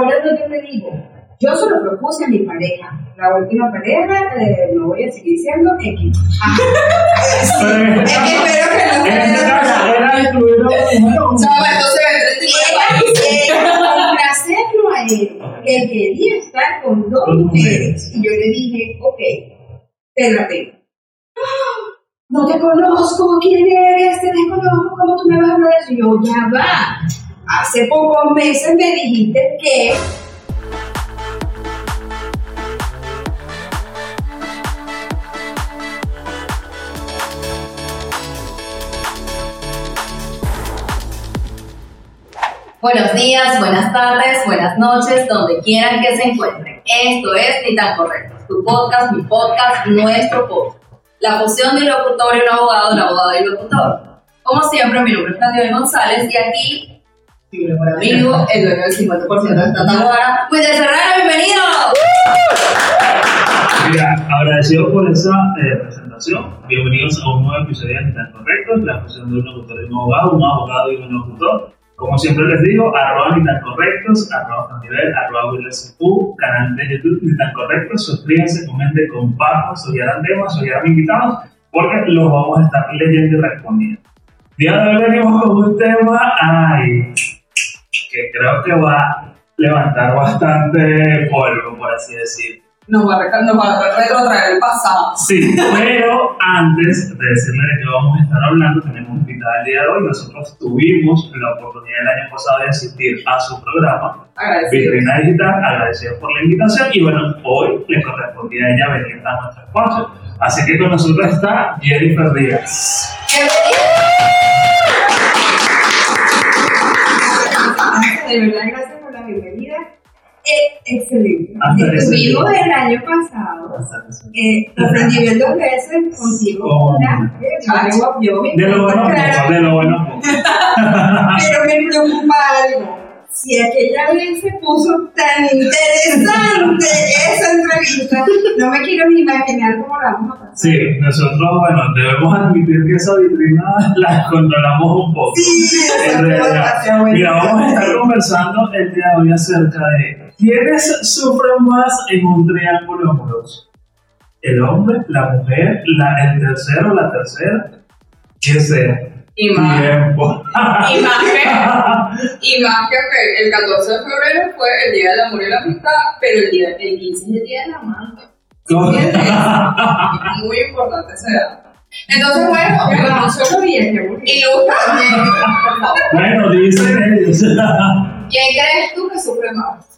ahora yo te digo, yo se lo propuse a mi pareja, la última pareja, eh, no voy a seguir diciendo X. Pero- Es que espero que no entonces me Ella complacerlo a él, que quería estar con dos mujeres. Y yo le dije, ok, te la tengo. ¡Ah! No te conozco, ¿quién eres? Te desconozco, ¿cómo tú me vas a hablar de eso? Y yo, ya va. Hace pocos meses me dijiste que Buenos días, buenas tardes, buenas noches, donde quieran que se encuentren. Esto es Ni tan correcto, tu podcast, mi podcast, nuestro podcast. La fusión de un locutor y un abogado, un abogado y un locutor. Como siempre, mi nombre es Claudio González y aquí mi mejor amigo, el dueño del 50% de esta Taguara, Wilder Serrano, bienvenido. Mira, agradecido por esa eh, presentación. Bienvenidos a un nuevo episodio de Tan Correctos, la fusión de un locutor y un abogado, un abogado y un locutor. Como siempre les digo, arroba ni tan correctos, arroba Fanivel, arroba WillerCQ, canal de YouTube ni tan correctos, suscríbanse, comenten, compartan, sugieran temas, sugieran invitados, porque los vamos a estar leyendo y respondiendo. De hoy venimos con un tema, ay, que creo que va a levantar bastante polvo, por así decirlo. Nos va, a nos va a retrotraer el pasado. Sí, pero antes de decirle de qué vamos a estar hablando, tenemos invitada el día de hoy. Nosotros tuvimos la oportunidad el año pasado de asistir a su programa. Vitrina Digital, agradecido por la invitación. Y bueno, hoy le correspondía a ella venir a nuestro espacio. Así que con nosotros está Jennifer Díaz. De verdad gracias por la bienvenida. Eh, excelente. Ese Estuvimos el año pasado Eh, aprendí bien dos veces contigo. Oh. una, eh, De lo bueno, de lo bueno. poco. pero me preocupa algo. Si aquella vez se puso tan interesante esa entrevista, no me quiero ni imaginar cómo la vamos a pasar. Sí, nosotros, bueno, debemos admitir que esa vitrina la controlamos un poco. Sí, En realidad. Mira, vamos a estar conversando el día de hoy acerca de quiénes sufren más en un triángulo amoroso. El hombre, la mujer, la, el tercero, la tercera, que sea. Y más. Tiempo. Y más que, y más que ok, el 14 de febrero fue el Día del Amor y la Amistad, pero el, día, el 15 es el Día del Amante. Es muy importante ese dato. Entonces, bueno, bueno, solo por favor. bueno, dicen ellos. ¿Quién crees tú que sufre más?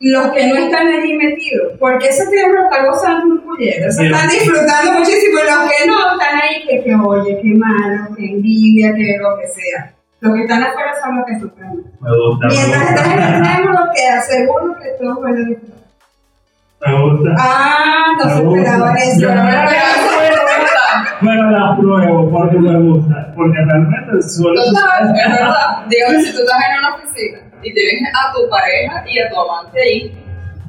Los que no están allí metidos, porque ese tiempo está gozando un puñero, se están disfrutando muchísimo. y Los que no están ahí, que, que oye, que malo, que envidia, que lo que sea. Los que están afuera son los que sufren. Mientras estás en el extremo, lo que aseguro que todos van a disfrutar. Me gusta. Ah, no se gusta. esperaba eso. Yo no me. Bueno, la pruebo porque me gusta. Porque realmente suele Total, es verdad. Dígame si tú estás en una oficina y tienes a tu pareja y a tu amante ahí,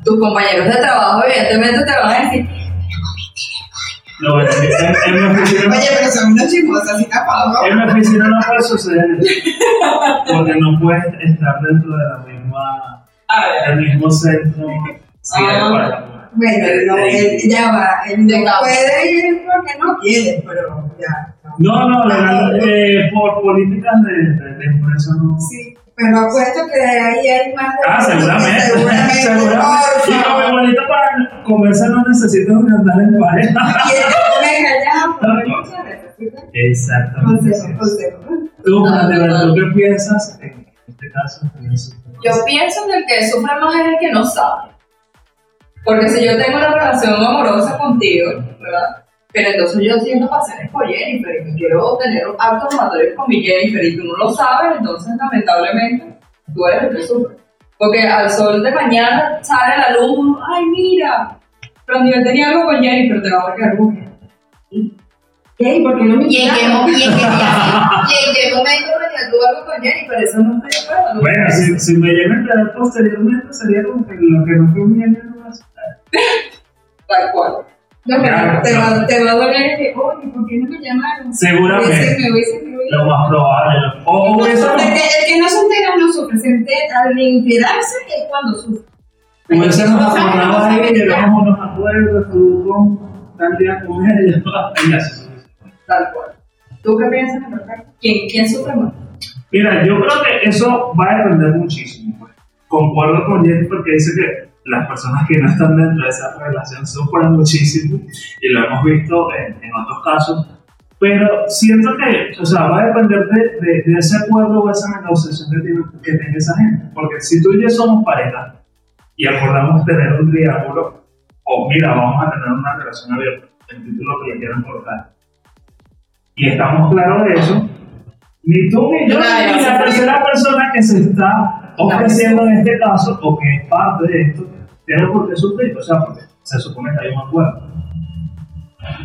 tus compañeros de trabajo evidentemente te van a decir, No, bueno, en, en mi oficina. Oye, pero son unos chismosos, así tapado. En mi oficina no puede suceder porque no puedes estar dentro de la misma, a ver, del mismo centro. Sí, Ah. para la mujer. Bueno, no, él, ya va, él no puede ir porque no quiere, pero ya. No, no, legal, eh, por políticas de, de, de empresa no. Sí, pero apuesto que ahí hay más de Ah, seguramente. Seguramente, seguramente. Y como favor. bonito para comerse no necesitas andar en pareja. Exactamente. Consejo, consejo. Tú, ¿tú qué piensas en este caso? yo pienso que el que sufre más es el que no sabe. Porque si yo tengo una relación amorosa contigo, ¿verdad? Pero entonces yo siento pasiones por Jennifer y quiero tener actos amatorios con mi Jennifer y tú no lo sabes, entonces lamentablemente tú eres el que sufre. Porque al sol de mañana sale la luz, ay mira, pero yo tenía algo con Jennifer, te va a quedar con él. ¿Qué? ¿Por qué no me ¿Y en qué, momento me tuvo algo con Jennifer? Eso no estoy de acuerdo. Bueno, si, si me llegan a enterar posteriormente, sería como que lo que no fue bien no va a. Tal cual. No, pero Claro, te, va, claro. te va a doler que, oye, ¿por qué no me llamaron? Seguramente. Me hubiese, me hubiese Lo más probable. O No sufre, el, que, el que no se entera no sufre, se entera, al enterarse es cuando sufre. hubiésemos acordado ahí, sabe, llegamos unos acuerdos, tú con día con ella. Tal cual. ¿Tú qué piensas al respecto? ¿Quién, quién sufre más? Mira, yo creo que eso va a depender muchísimo. pues. Concuerdo con Jennifer que dice que las personas que no están dentro de esa relación sufren muchísimo y lo hemos visto en, en otros casos. Pero siento que, o sea, va a depender de, de, de ese acuerdo o esa negociación que, que tenga esa gente. Porque si tú y yo somos pareja y acordamos tener un triángulo, o mira, vamos a tener una relación abierta, el título que le quieran colocar, y estamos claros de eso, ni tú ni yo, ni la tercera persona que se está ofreciendo en este caso, o que es parte de esto, tiene por qué sufrir, o sea, porque se supone que hay un acuerdo.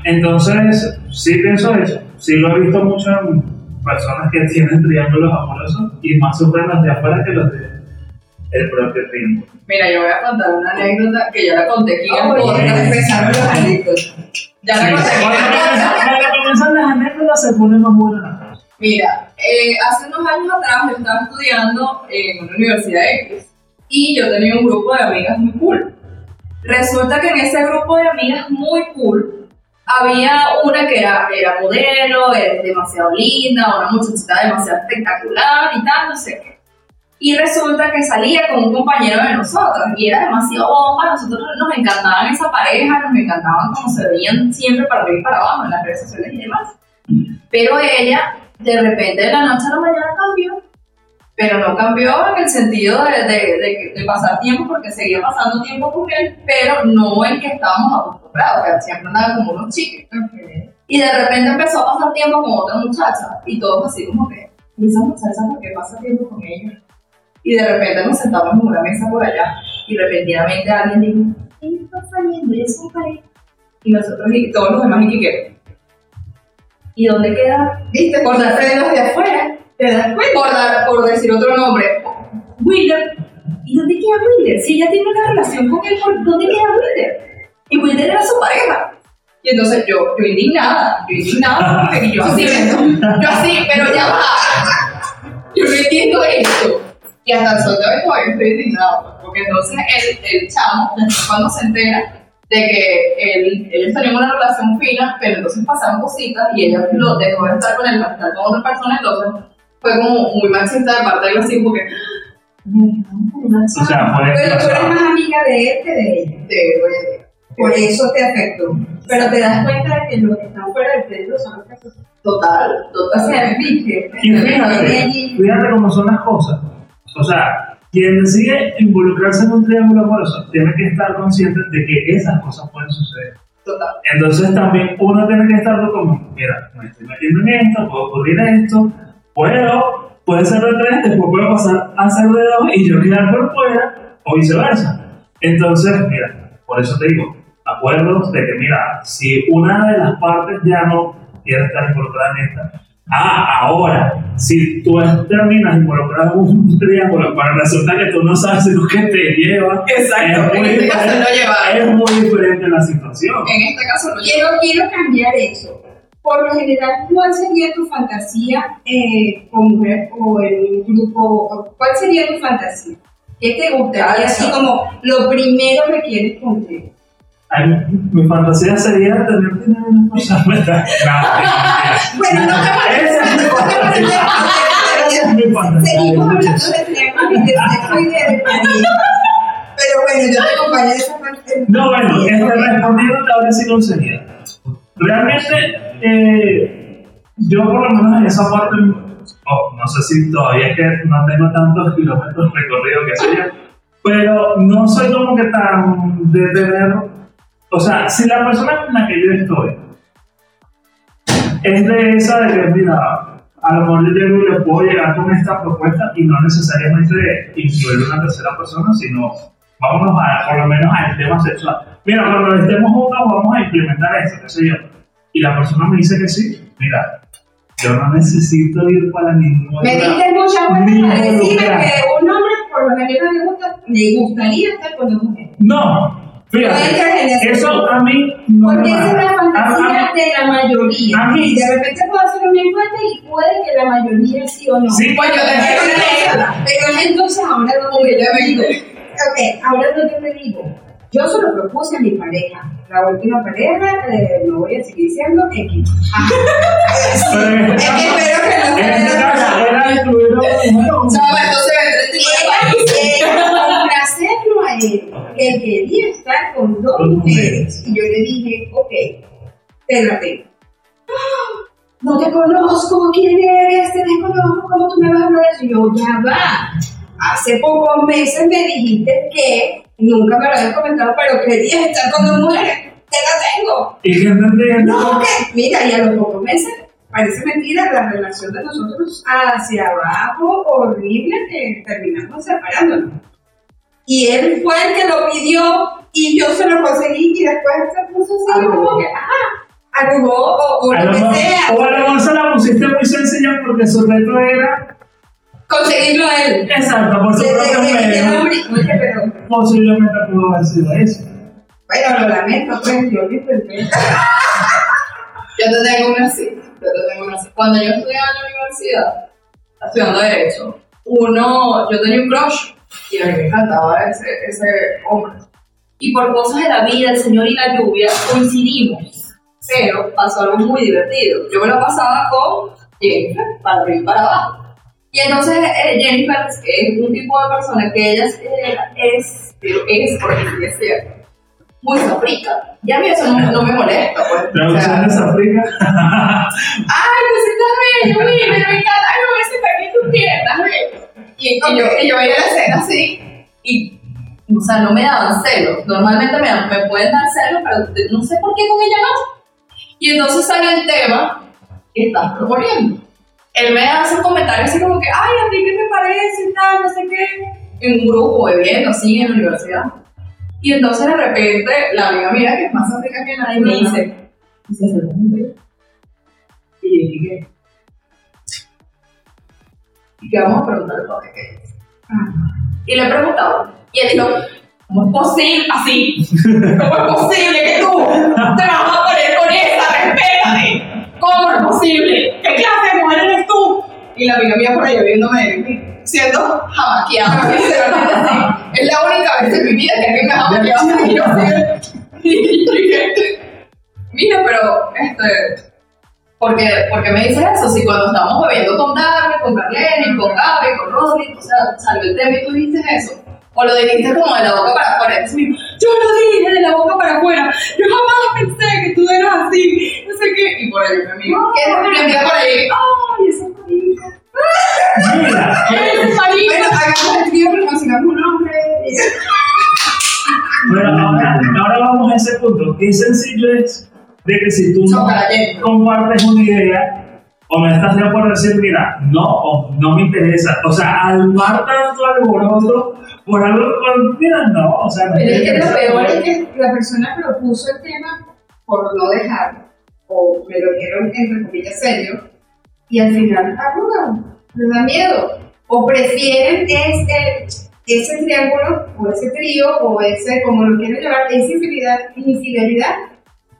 Entonces, sí pienso eso, sí lo he visto mucho en personas que tienen triángulos amorosos y más sufren los de afuera que los de el propio triángulo. Mira, yo voy a contar una anécdota que ya la conté aquí en el empezaron los anécdotas. Ya la conté cuando comienzan- las anécdotas se pone más buena la cosa. Mira, eh, hace unos años atrás yo estaba estudiando en una universidad X y yo tenía un grupo de amigas muy cool. Resulta que en ese grupo de amigas muy cool había una que era, era modelo, era demasiado linda, una muchachita demasiado espectacular y tal, no sé qué. Y resulta que salía con un compañero de nosotros y era demasiado bomba, nosotros nos encantaban esa pareja, nos encantaban cómo se veían siempre para arriba y para abajo en las redes sociales y demás. Pero ella, de repente, de la noche a la mañana cambió. Pero no cambió en el sentido de, de, de- de pasar tiempo, porque seguía pasando tiempo con él, pero no el que estábamos acostumbrados, que siempre andaba como unos chicos. Y de repente empezó a pasar tiempo con otra muchacha, y todos así como que, ¿y esa muchacha por qué pasa tiempo con ella? Y de repente nos sentamos en una mesa por allá, y repentinamente alguien dijo, ¿qué está saliendo? ¿Y es pareja? Y nosotros, y todos los demás, y que, ¿y dónde queda ¿Viste? Por las frenos de afuera. ¿Te das cuenta? por, dar- por decir otro nombre, Wilder. ¿Y dónde queda Wilder? Si ella tiene una relación con él, ¿por ¿dónde queda Wilder? Y Wilder era su pareja. Y entonces yo, yo indignada, yo indignada, porque yo así, yo así, pero ya va. Yo no entiendo esto. Y hasta el sol de hoy todavía estoy indignado, pues, porque entonces el, el chamo, cuando se entera de que él, ellos tenían una relación fina, pero entonces pasaron cositas y ella lo dejó de estar con él para estar con otra persona, entonces fue como muy machista de parte de él, así como que. O sea, fue Pero tú eres más amiga de él que de ella. de- Por eso te afectó. Pero te das cuenta de que los que están fuera del centro son los que afectan. Total, O total. sea, viste. Y fíjate, fíjate cómo son las cosas. O sea, quien decide involucrarse en un triángulo amoroso tiene que estar consciente de que esas cosas pueden suceder. total. Entonces también uno tiene que estarlo como, mira, me estoy metiendo en esto, puede ocurrir esto, puedo, puede ser de tres, después puede pasar a ser de dos y yo quedar por fuera, o viceversa. Entonces, mira, por eso te digo, acuerdos de que, mira, si una de las partes ya no quiere estar involucrada en esta, ah, ahora, si tú terminas involucrado en un triángulo, pero resulta que tú no sabes lo que te lleva, Exacto, es en muy este caso diferente- no llevaron. es muy diferente la situación. En este caso no Quiero, quiero cambiar eso. Por lo general, ¿cuál sería tu fantasía eh, con mujer o en un grupo? ¿Cuál sería tu fantasía? ¿Qué te gustaría? Así como lo primero que quieres cumplir. Ay, mi fantasía sería tener dinero en una cosa. No, Bueno, no te Esa es mi fantasía. Esa es mi fantasía. Seguimos hablando de triángulos y de sexo y de. Pero bueno, yo te acompañé de esa parte. No, bueno, este, respondiéndote ahora sí con seriedad. Realmente, eh, yo por lo menos en esa parte, oh, no sé si todavía es que no tengo tantos kilómetros recorridos que yo, pero no soy como que tan de tener, o sea, si la persona con la que yo estoy es de esa de que, mira, a lo mejor yo llego y le puedo llegar con esta propuesta y no necesariamente incluir una tercera persona, sino vámonos a, por lo menos al tema sexual. Mira, cuando estemos juntos vamos a implementar esto, qué sé yo. Y la persona me dice que sí, mira, yo no necesito ir para ningún Me diste muchas vueltas para decirme que un hombre por lo general le, gusta, le gustaría estar con dos mujeres. No, No Fíjate, eso a mí no me Porque es la mata. A- a- fantasía de la mayoría. a mí- de repente puedo hacer una encuesta y puede que la mayoría sí o no. Sí, Pues yo una pero entonces ahora que yo digo, ok, ahora que te digo, yo se lo propuse a mi pareja, la última pareja, eh, no voy a seguir diciendo X. Que espero que no este era incluir a una mujer o un Chava, entonces país. Era complacerlo a él, que él quería estar con dos mujeres. Y yo le dije, ok, espérate. No te conozco, ¿quién eres? Te desconozco, ¿cómo tú me vas a hablar de eso? Y yo, ya va. Hace pocos meses me dijiste que nunca me lo habías comentado, pero querías estar con dos mujeres. Te la tengo. Y que no. No, que, mira, y a los pocos meses, parece mentira, la relación de nosotros hacia abajo, horrible, que terminamos separándonos. Y él fue el que lo pidió y yo se lo conseguí y después se puso así como que, ajá, arrugó o, o lo lo que sea. o a lo mejor se la pusiste muy sencilla porque su reto era Conseguirlo a él. exacto por su propio medio. Posiblemente pudo haber sido eso. bueno, lo lamento, pues yo lo intenté. Yo te tengo una así. Yo te tengo una así. Cuando yo estudiaba en la universidad, estudiando Derecho, uno, yo tenía un crush y a mí me encantaba ese, ese hombre. Y por cosas de la vida, el Señor y la lluvia, coincidimos. Pero pasó algo muy divertido. Yo me lo pasaba con Jennifer, para arriba y para abajo. Y entonces eh, Jennifer es un tipo de persona que ella es, eh, es, pero es, sí es cierto, muy saprica. Y a mí eso no, no me molesta, pues. O Traducción sea, de África. ay, pues estás bello, mira, me encanta, ay, no me siento aquí tus piernas, bello. Y, y yo, y yo veía la escena así, y, o sea, no me daban celos. Normalmente me, dan- me pueden dar celos, pero no sé por qué con ella no. Y entonces sale el tema que estás proponiendo. Él me hace un comentario así como que, ay, a ti qué te parece y tal, no sé qué, en un grupo, bebiendo, así, en la universidad. Y entonces de repente, la amiga mía, que es más africana que nadie, me dice, ¿se hace el Y yo dije, ¿y qué vamos a preguntarle para qué. Es? Y le preguntaba, y él dijo, ¿cómo es posible así? ¿Cómo es posible que tú te vas a poner con esa? Respétate. ¿Cómo es posible? ¿Qué clase de mujer eres tú? Y la amiga mía por ahí viéndome siendo jamaqueada. sinceramente, así. Es la única vez en mi vida que alguien me ha jamaqueado y yo dije, mira, pero este, ¿por qué, por qué me dices eso? Si cuando estábamos bebiendo con Darme, con Carlene, con Gaby, con Rodri, o sea, salió el tema y tú dijiste eso. O lo dijiste como de la boca para afuera. Entonces, me dijo, yo lo dije de la boca para afuera. Yo jamás pensé que tú eras así. No sé qué. Y por ahí me amigo, ¿qué es mi amiga por ahí? Ay, esa marica. Mira, Esa marica. Bueno, hagamos el trío, pero consigamos un hombre. bueno, ahora, ahora vamos a ese punto. Qué sencillo es de que si tú no compartes una idea o no estás de acuerdo decir, mira, no, o no me interesa. O sea, armar tanto alboroto por algo, mira, no, o sea, no Pero es me que lo peor es que la persona propuso el tema por no dejar, o me lo dieron entre comillas serio, y al final arrugan, les da miedo, o prefieren ese, ese triángulo, o ese trío, o ese, como lo quieren llevar, esa infidelidad, infidelidad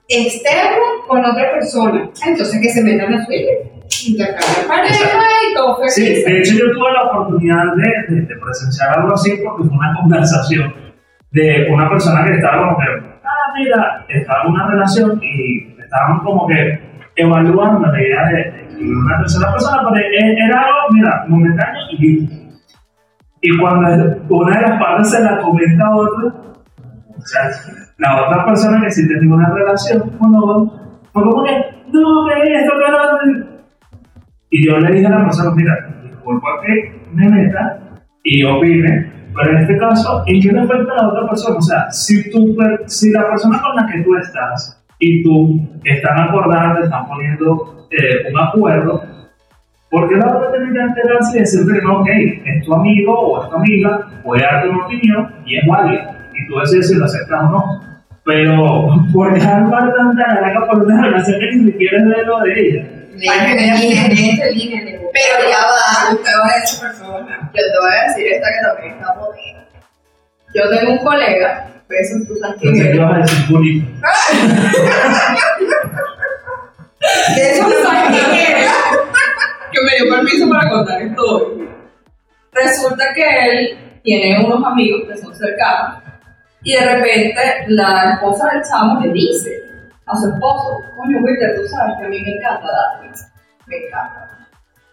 externa con otra persona. Entonces que se metan a suya, pareja y todo feliz. Sí, de hecho yo tuve la oportunidad de, de- de presenciar algo así porque fue una conversación de una persona que estaba como que, ah, mira, estaba en una relación y estaban como que evaluando la idea de, de una tercera persona, pero e- era algo, mira, momentáneo y listo. Y cuando una de las partes se la comenta a otra, o sea, la otra persona que sí tenía una relación con los fue como que, no, que esto, que. Y yo le dije a la persona, mira, disculpa que me meta y opine, pero en este caso, ¿en qué le afecta a la otra persona? O sea, si, tú, si la persona con la que tú estás y tú están acordando, están poniendo eh, un acuerdo, ¿por qué la otra tiene que enterarse y decirte no, ok, es tu amigo o es tu amiga, puede darte una opinión y es válida, y tú decides si lo aceptas o no? Pero, ¿por qué armar tanta por una relación que ni siquiera es de lo de ella? Pero ya va. Usted va a esa persona. Yo te voy a decir esta que también está bonita. Yo tengo un colega Besos, tú sabes quién Pensé que es. ibas a decir bonito. De eso ¿Tú no sabes quién? Que me dio permiso para contar esto hoy. Resulta que él tiene unos amigos que son cercanos y de repente la esposa del chamo le dice a su esposo, coño, Wilder, tú sabes que a mí me encanta Darwin, me encanta.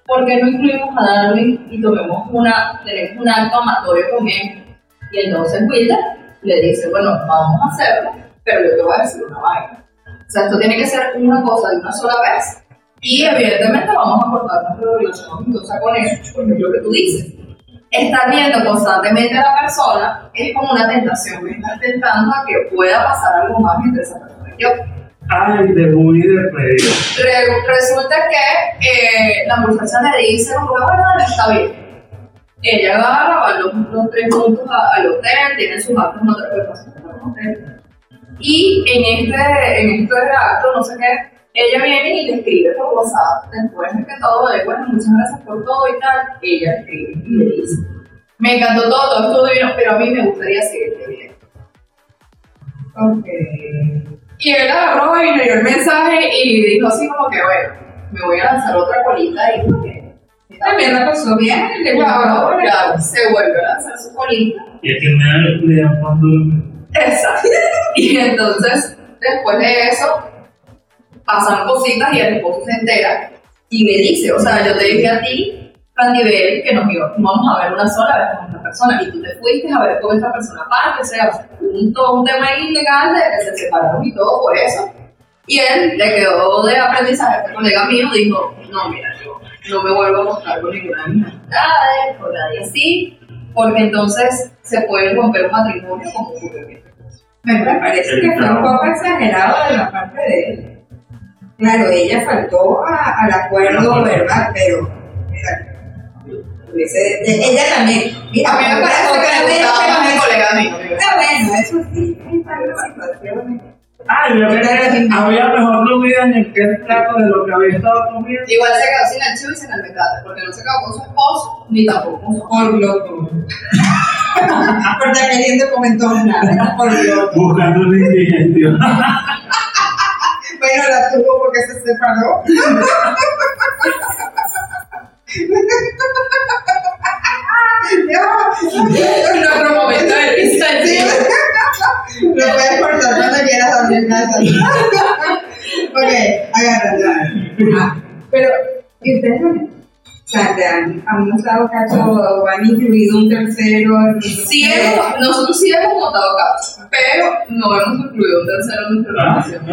¿Por qué no incluimos a Darwin y tomemos una, tenemos un acto amatorio con él? Y entonces Wilder le dice, bueno, vamos a hacerlo, pero yo te voy a decir una vaina. O sea, esto tiene que ser una cosa de una sola vez y evidentemente vamos a cortar nuestra relación entonces con eso, porque es lo que tú dices. Estar viendo constantemente a la persona es como una tentación, me estás tentando a que pueda pasar algo más entre esa persona y yo. Ay, de muy despedido. Re- resulta que eh, la muchacha le dice, como bueno, está bien. Ella agarra, van los, los tres juntos a- al hotel, tienen sus actos preparación en el hotel. Y en este, en este acto, no sé qué, ella viene y le escribe por WhatsApp, después de que todo de bueno, muchas gracias por todo y tal, ella escribe y le dice, me encantó todo, todo estuvo divino, pero a mí me gustaría seguirte bien. Ok. Y él agarró y leyó el mensaje y dijo así como que, bueno, me voy a lanzar otra colita y porque También la pasó bien. Le claro, gustó. claro, se vuelve a lanzar su colita. Y a quien me le dan cuando Exacto. Y entonces, después de eso, pasan cositas y el esposo se entera y me dice, o sea, yo te dije a ti, Randivel, que nos iba- íbamos a ver una sola vez persona y tú te fuiste a ver con esta persona aparte, o sea, un, todo un tema ilegal de que se separaron y todo por eso. Y él le quedó de aprendizaje, este colega mío dijo, no, mira, yo no me vuelvo a mostrar con ninguna de mis amistades, con nadie así, porque entonces se puede romper un matrimonio como ocurrió Me parece que fue un poco exagerado de la parte de él. Claro, ella faltó a- al acuerdo verbal, pero. mira, hubiese- e- ella también. Mira, A mí me parece que le gustaba más mi colega mío. Ah, bueno, eso sí. Ay, yo creía que había mejor comida en el que trato de lo que había estado comiendo. Igual se quedó sin el chivo y sin el porque no se quedó con su esposo, ni tampoco con su Por loco. Porque aquel no comentó nada, por loco. Buscando una indigestión. Pero la tuvo porque se separó. Momento de risa, Sí. Lo puedes cortar cuando quieras dormir casa. ok, agarra. Ah, Pero, ¿y ustedes no? O sea, te han, han mostrado cacho o han incluido un tercero. Sí hemos, nosotros sí hemos montado casos, pero no hemos incluido un tercero en nuestra ¿Ah? relación.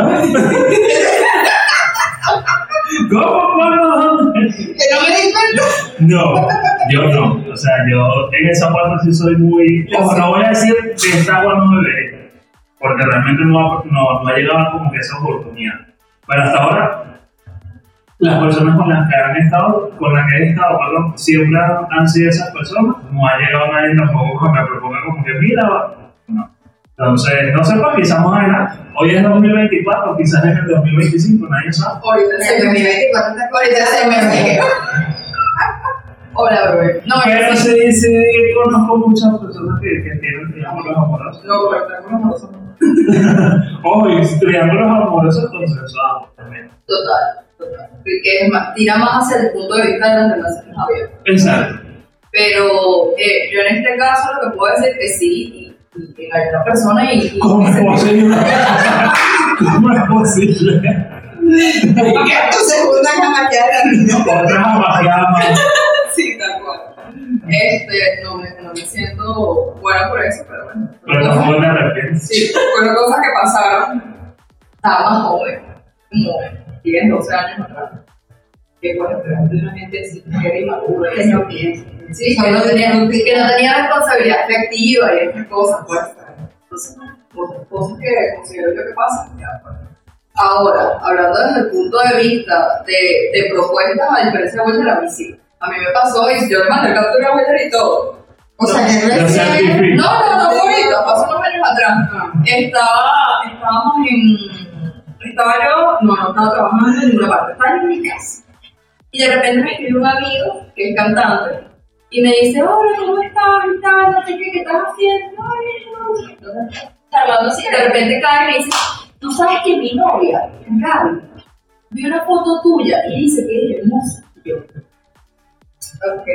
¿Cómo? ¿Cuándo? Que no me di cuenta. No, yo no. O sea, yo en esa parte sí soy muy. Ojo, no voy a decir de esta agua no beberé, porque realmente no ha, no, no ha llegado como que esa oportunidad. Pero hasta ahora, las personas con las que han estado, con las que he estado, perdón, siempre han, sido esas personas. No ha llegado nadie tampoco que me proponga como que, mira. Entonces, no sé, pues quizás más adelante. Hoy es 2024, quizás es el 2025, nadie sabe. Ahorita se me ve. Ahorita se me ve. Hola, bebé. No, Pero sí. sí, sí, conozco muchas personas que, que tienen triángulos amorosos. No, pero tengo unos amorosos. Ojo, y triángulos amorosos consensuados también. Total, total. Porque es más, tira más hacia el punto de vista de las relaciones abiertas. Exacto. Pero eh, yo en este caso lo que puedo decir es que sí, hay una persona y. ¿Cómo es posible? ¿Cómo es posible? ¿Por qué tu segunda cama queda la Otras amajadas Sí, tal cual. Este, no me, no me siento buena por eso, pero bueno. pero no me arrepiento. Sí, fueron cosas que pasaron. Estaba más joven, como 10, 12 años atrás. Que bueno, pero así que era inmadura. así. no piensa. Sí, que no tenía, que no tenía responsabilidad afectiva y estas cosas, pues. Entonces, otras cosas que considero yo que pasan, ya, pues. Ahora, hablando desde el punto de vista de, de propuestas, a diferencia de Walter, a mí sí. A mí me pasó y yo le mandé captura a Walter y todo. O sea, que Lo recién. No, no, no, ahorita, pasó unos años atrás. Estaba, estábamos en, estaba yo, no, no estaba trabajando en ninguna parte, estaba en mi casa. Y de repente me escribe un amigo, que es cantante, y me dice, hola, ¿cómo estás? ¿Y tal? No qué, ¿qué estás haciendo? Ay. Entonces, tal, hablando así, de repente cae y me dice, tú sabes que mi novia, Gaby, vi una foto tuya y dice que es hermosa. Yo, ok,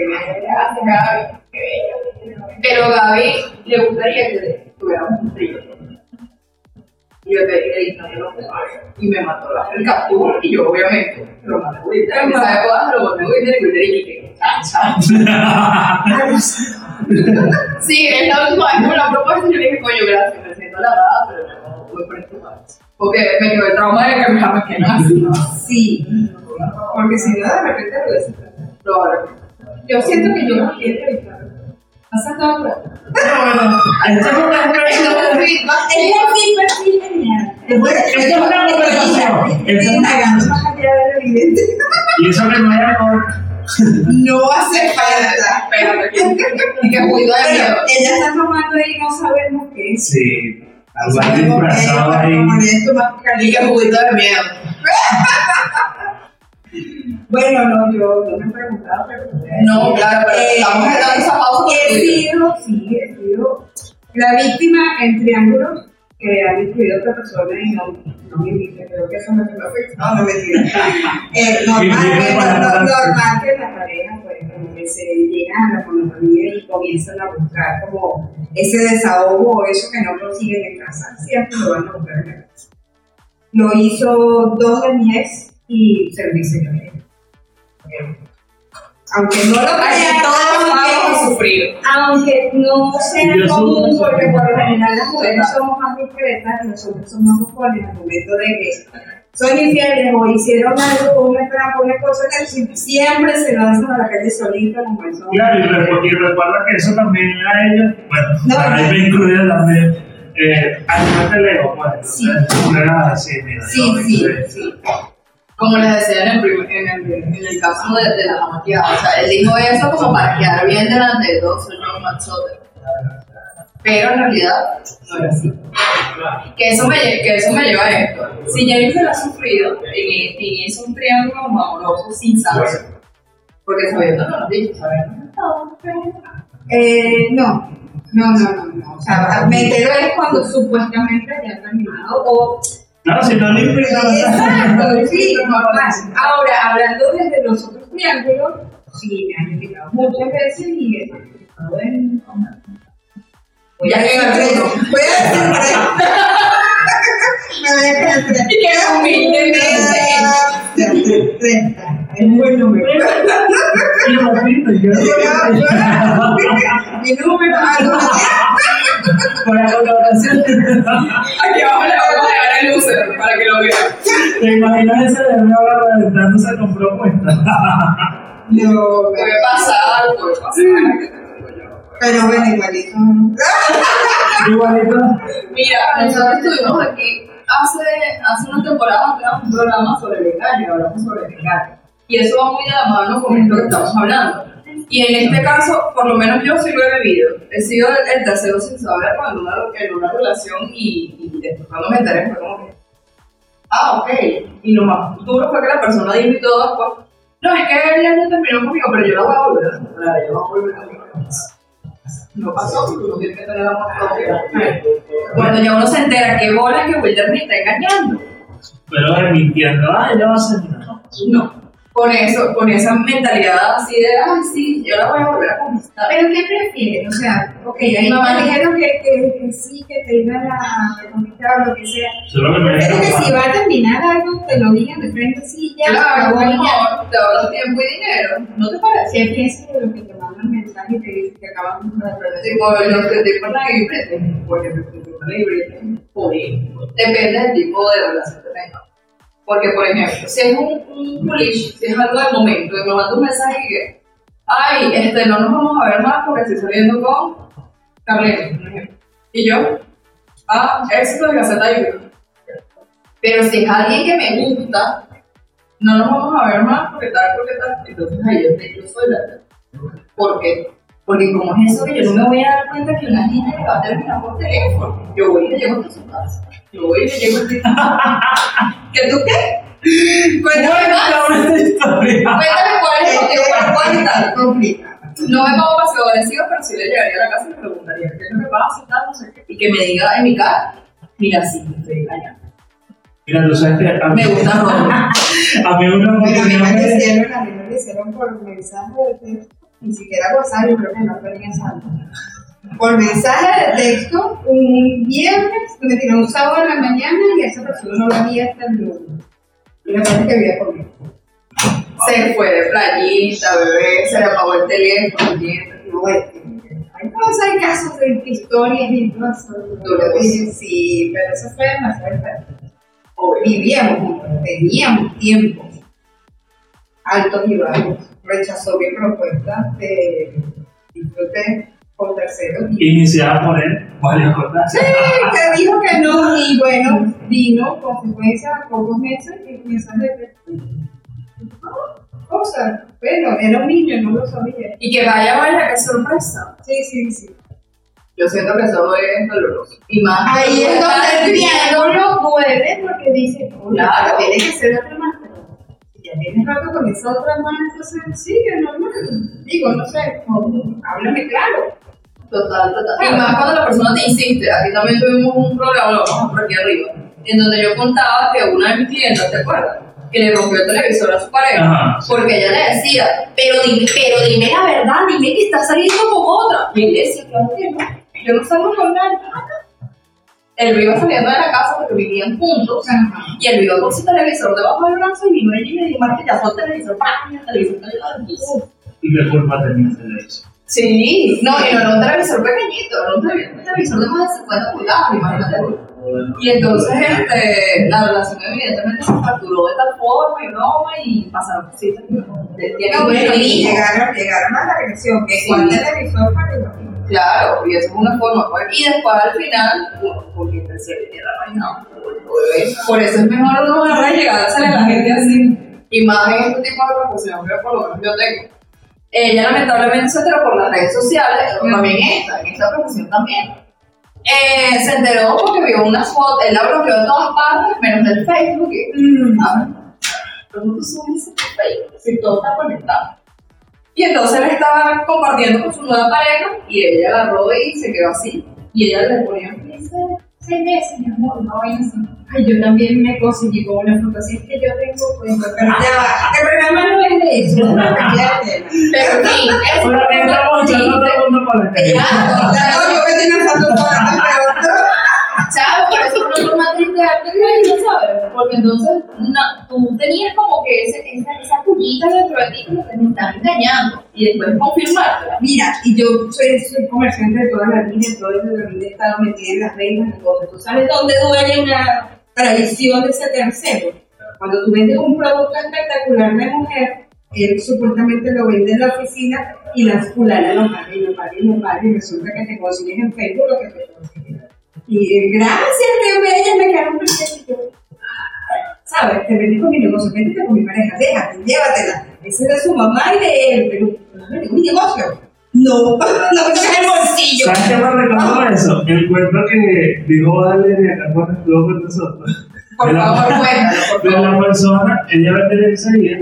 gracias Gaby, qué bello. Pero Gaby le gustaría que tuviéramos un trío. Y yo. Y me mató la, el captura y yo obviamente lo mandé a Twitter. En esa época lo y Twitter y que. Sí, es la última vez que me lo propuesto y yo le dije, coño, gracias, me siento halagada, pero no voy por país. Porque me quedó el trauma de que me jamás que así. Sí, porque si no, de repente lo decís. Probablemente. Yo siento que yo no quiero. ¿Has sacado por ahí? Esta es una. Es. Esta una conversación. Esta una. Y eso que no hay amor. No hace falta. Que de miedo. ella está tomando y no sabemos qué es. Sí. Algo ahí disfrazado ahí. Y que juguito de miedo. Bueno, no, yo no me he preguntado, pero. No, claro, pero Eh, estamos de esa pausa He sido, sí, he sido la víctima en triángulos que ha describido otra persona y no, no me invita. Creo que eso me lo No, no me diga. Eh, normal, Bien, bien, que- para no- la normal que las parejas, pues, se llegan a la monotonía y comienzan a buscar como ese desahogo o eso que no consiguen en casa. Siempre lo van a buscar en la casa. Lo hizo dos de mis ex y se lo hice yo a ella. Aunque no lo crean, todos vamos a aunque, sufrir. aunque no sea común, una porque por lo general las mujeres somos más discretas y los hombres son más buscones al momento de que son infieles o hicieron algo, una trampa, una cosa que si- siempre se lanzan a la calle solita como eso. Claro, y, recu- y recuerda que eso también a ellos, bueno, No, ahí no. me incluye también, eh, al del ego, pues, Sí. entonces, tú le vas a decir, mira, Sí, yo, sí, eh, sí. Como les decía en el, prim- en el, en el caso de, la maquillada, o sea, él dijo eso como para quedar bien delante de todos, soy. Pero en realidad no era así. Que eso me, que eso me lleva a esto. Si Jennifer ha sufrido en, en hizo un triángulo amoroso sin saber, porque sabiendo no lo dicho, sabiendo no Eh, no, no, no, no, no. O sea, me entero es cuando supuestamente ya han terminado o Claro, si no le implica Exacto, sí, normal. Ahora, hablando desde los otros triángulos, sí, me han invitado muchas veces y he participado en. Voy a Ya decir llega tres. uno. Voy a decir tres. Me voy a quedar tres. Y que humildemente. Tres, treinta. Es un buen número. Y repito, yo Mi número, por la colaboración. Aquí abajo le vamos a dejar el user para que lo vean. ¿Te imaginas ese de ahora reventándose con propuestas? no, Puede pasar, puede pasar. pero bueno, igualito. Igualito. Mira, nosotros estuvimos aquí hace, hace una temporada, teníamos un programa sobre el engaño, hablamos sobre el engaño. Y eso va muy de la mano con esto que estamos hablando. Y en este caso, por lo menos yo sí lo he vivido. He sido el, tercero sin saber cuando una, en una relación y, y después cuando me enteré fue como que, ah, ok. Y lo más duro fue que la persona dijo y todo después, no, es que él ya no terminó conmigo, pero yo la voy a volver a yo la voy a volver conmigo. No pasó, porque uno tiene que tener amor propio. Cuando ya uno se entera que bolas que Wilder me está engañando. Pero mintiendo, ah, ya va a ser. No. Con eso, con esa mentalidad así de, ay, sí, yo la voy a volver a conquistar. Pero ¿qué prefieres? O sea, ok, ahí Mamá. me dijeron que, que, que sí, que te iban a conquistar o lo que sea. Solo que me Pero que si va a terminar algo, te lo digan de frente, sí, ya, Claro, acabó, ya. mejor, te ahorras tiempo y dinero. ¿No te parece? Si piensas de lo que te mandan mensaje y te dicen que acabas de perder. Tipo, los que te ponen porque los que te ponen ahí frente, jodido. Depende del tipo de relación que tengas. Porque, por ejemplo, si es un, un si es algo del momento, y me manda un mensaje que, ay, este, no nos vamos a ver más porque estoy saliendo con Carlene, por ejemplo. Y yo, ah, éxito de Gaceta y Pero si es alguien que me gusta, no nos vamos a ver más porque tal, porque tal. Entonces ahí yo, yo soy la. ¿Por qué? Porque como es eso que yo no me voy a dar cuenta que una niña le va a terminar por teléfono. Yo voy y le llego hasta su casa. Yo voy y le llego hasta ¿Que tú qué? Cuéntame más. Cuéntame cuál es por el cual y tal. Complicado. No me pongo pasivo agresivo, pero sí le llegaría a la casa y le preguntaría qué es lo que pasa tal, no sé qué. Y que me diga en mi cara, Mira, sí, me estoy engañando. Mira, tú sabes que a mí, Me gusta a mí una a mí me lo hicieron, a mí me lo hicieron por mensaje de ni siquiera WhatsApp, yo creo que no. Por mensaje de texto, un viernes, me tiró un sábado en la mañana y esa persona no la vi hasta el lunes. Y la parte que vivía conmigo. Se fue de playita, bebé, se le apagó el teléfono. No, hay cosas, hay casos de historias y cosas. Sí, pero eso fue demasiado fuerte. Vivíamos teníamos tiempo altos y bajos. Rechazó mi propuesta de disfrute terceros. Iniciada por él varias cosas. que dijo que no, y bueno, vino consecuencia a pocos meses y mensaje de. Cosa, pero era un niño, no lo sabía. Y que vaya, vaya, qué sorpresa. Sí, sí, sí. Yo siento que eso es doloroso. Y más. Ahí es donde el triángulo puede porque dice, "Oye, Claro. tiene que ser otra más. pero Si ya tienes rato con esa otra mano, entonces sigue normal. Digo, no sé, háblame claro. Total, total. Y más cuando la persona te insiste. Aquí también tuvimos un programa, lo vamos a por aquí arriba, en donde yo contaba que una de mis clientas, ¿te acuerdas? Que le rompió el televisor a su pareja. Ajá. Porque ella le decía, pero dime, pero dime la verdad, dime que estás saliendo con otra. Y él decía, claro que no, yo no salgo con nadie. Él iba saliendo de la casa porque vivían juntos. Y él iba con su televisor debajo del brazo y vino ella y me dijo, Marta, ya fue el televisor, ¡pam! Y el televisor cayó piso. ¿Y qué culpa tenía ese televisor? Sí, no, y no era un televisor pequeñito, era un televisor, de más de 50 pulgadas, imagínate. Y entonces este, la relación evidentemente se fracturó de tal forma y broma y pasaron cositas. no- bueno, y llegaron, llegaron a la agresión, que Sí. cuál televisor para el Claro, y eso es una forma. pues, Y después al final, porque pensé que era vaina, por eso es mejor no agarrar y llegársele a la gente así. Y más en este tipo de profesión que por lo menos yo tengo. Ella lamentablemente se enteró por las redes sociales, también esta, en esta profesión también. Eh, se enteró porque vio unas fotos, él la bloqueó de todas partes, menos del Facebook. Y, a ver, ¿cómo tú subes Facebook? Si todo está conectado. Y entonces él estaba compartiendo con su nueva pareja y ella agarró y se quedó así. Y ella le ponía dice, seis meses, mi amor, no vaina así. Ay, yo también me conseguí con una fantasía que yo tengo, pues, pero ya va. El programa no es de eso, no. Pero en fin, eso Ahora fue estamos echando a todo el mundo para Por eso es una forma triste de arte crédito, ¿sabes? Porque entonces no, tú tenías como que ese, esa, esa pullita dentro de ti como que te están engañando y después confirmártela. Mira, y yo soy, soy comerciante de toda la vida, toda la vida he estado metida en las reglas y cosas. ¿Tú sabes dónde duele una tradición de ese tercero? Cuando tú vendes un producto espectacular de mujer, él supuestamente lo vende en la oficina y las fulanas lo pagan y lo pagan y lo pagan y resulta que te consigues en Facebook lo que te consigues. Y eh, gracias, qué bella, me quedaron yo, ¿Sabes? Te metí con mi negocio, métete con mi pareja, déjate, llévatela. Ese es de su mamá y de él, pero no es mi negocio. No, no me saca el bolsillo. ¿Sabes qué me recordó eso? El cuento que dijo Valeria acá cuando estuvo con nosotros. Por De favor, cuéntalo, de la persona, ella vende lencería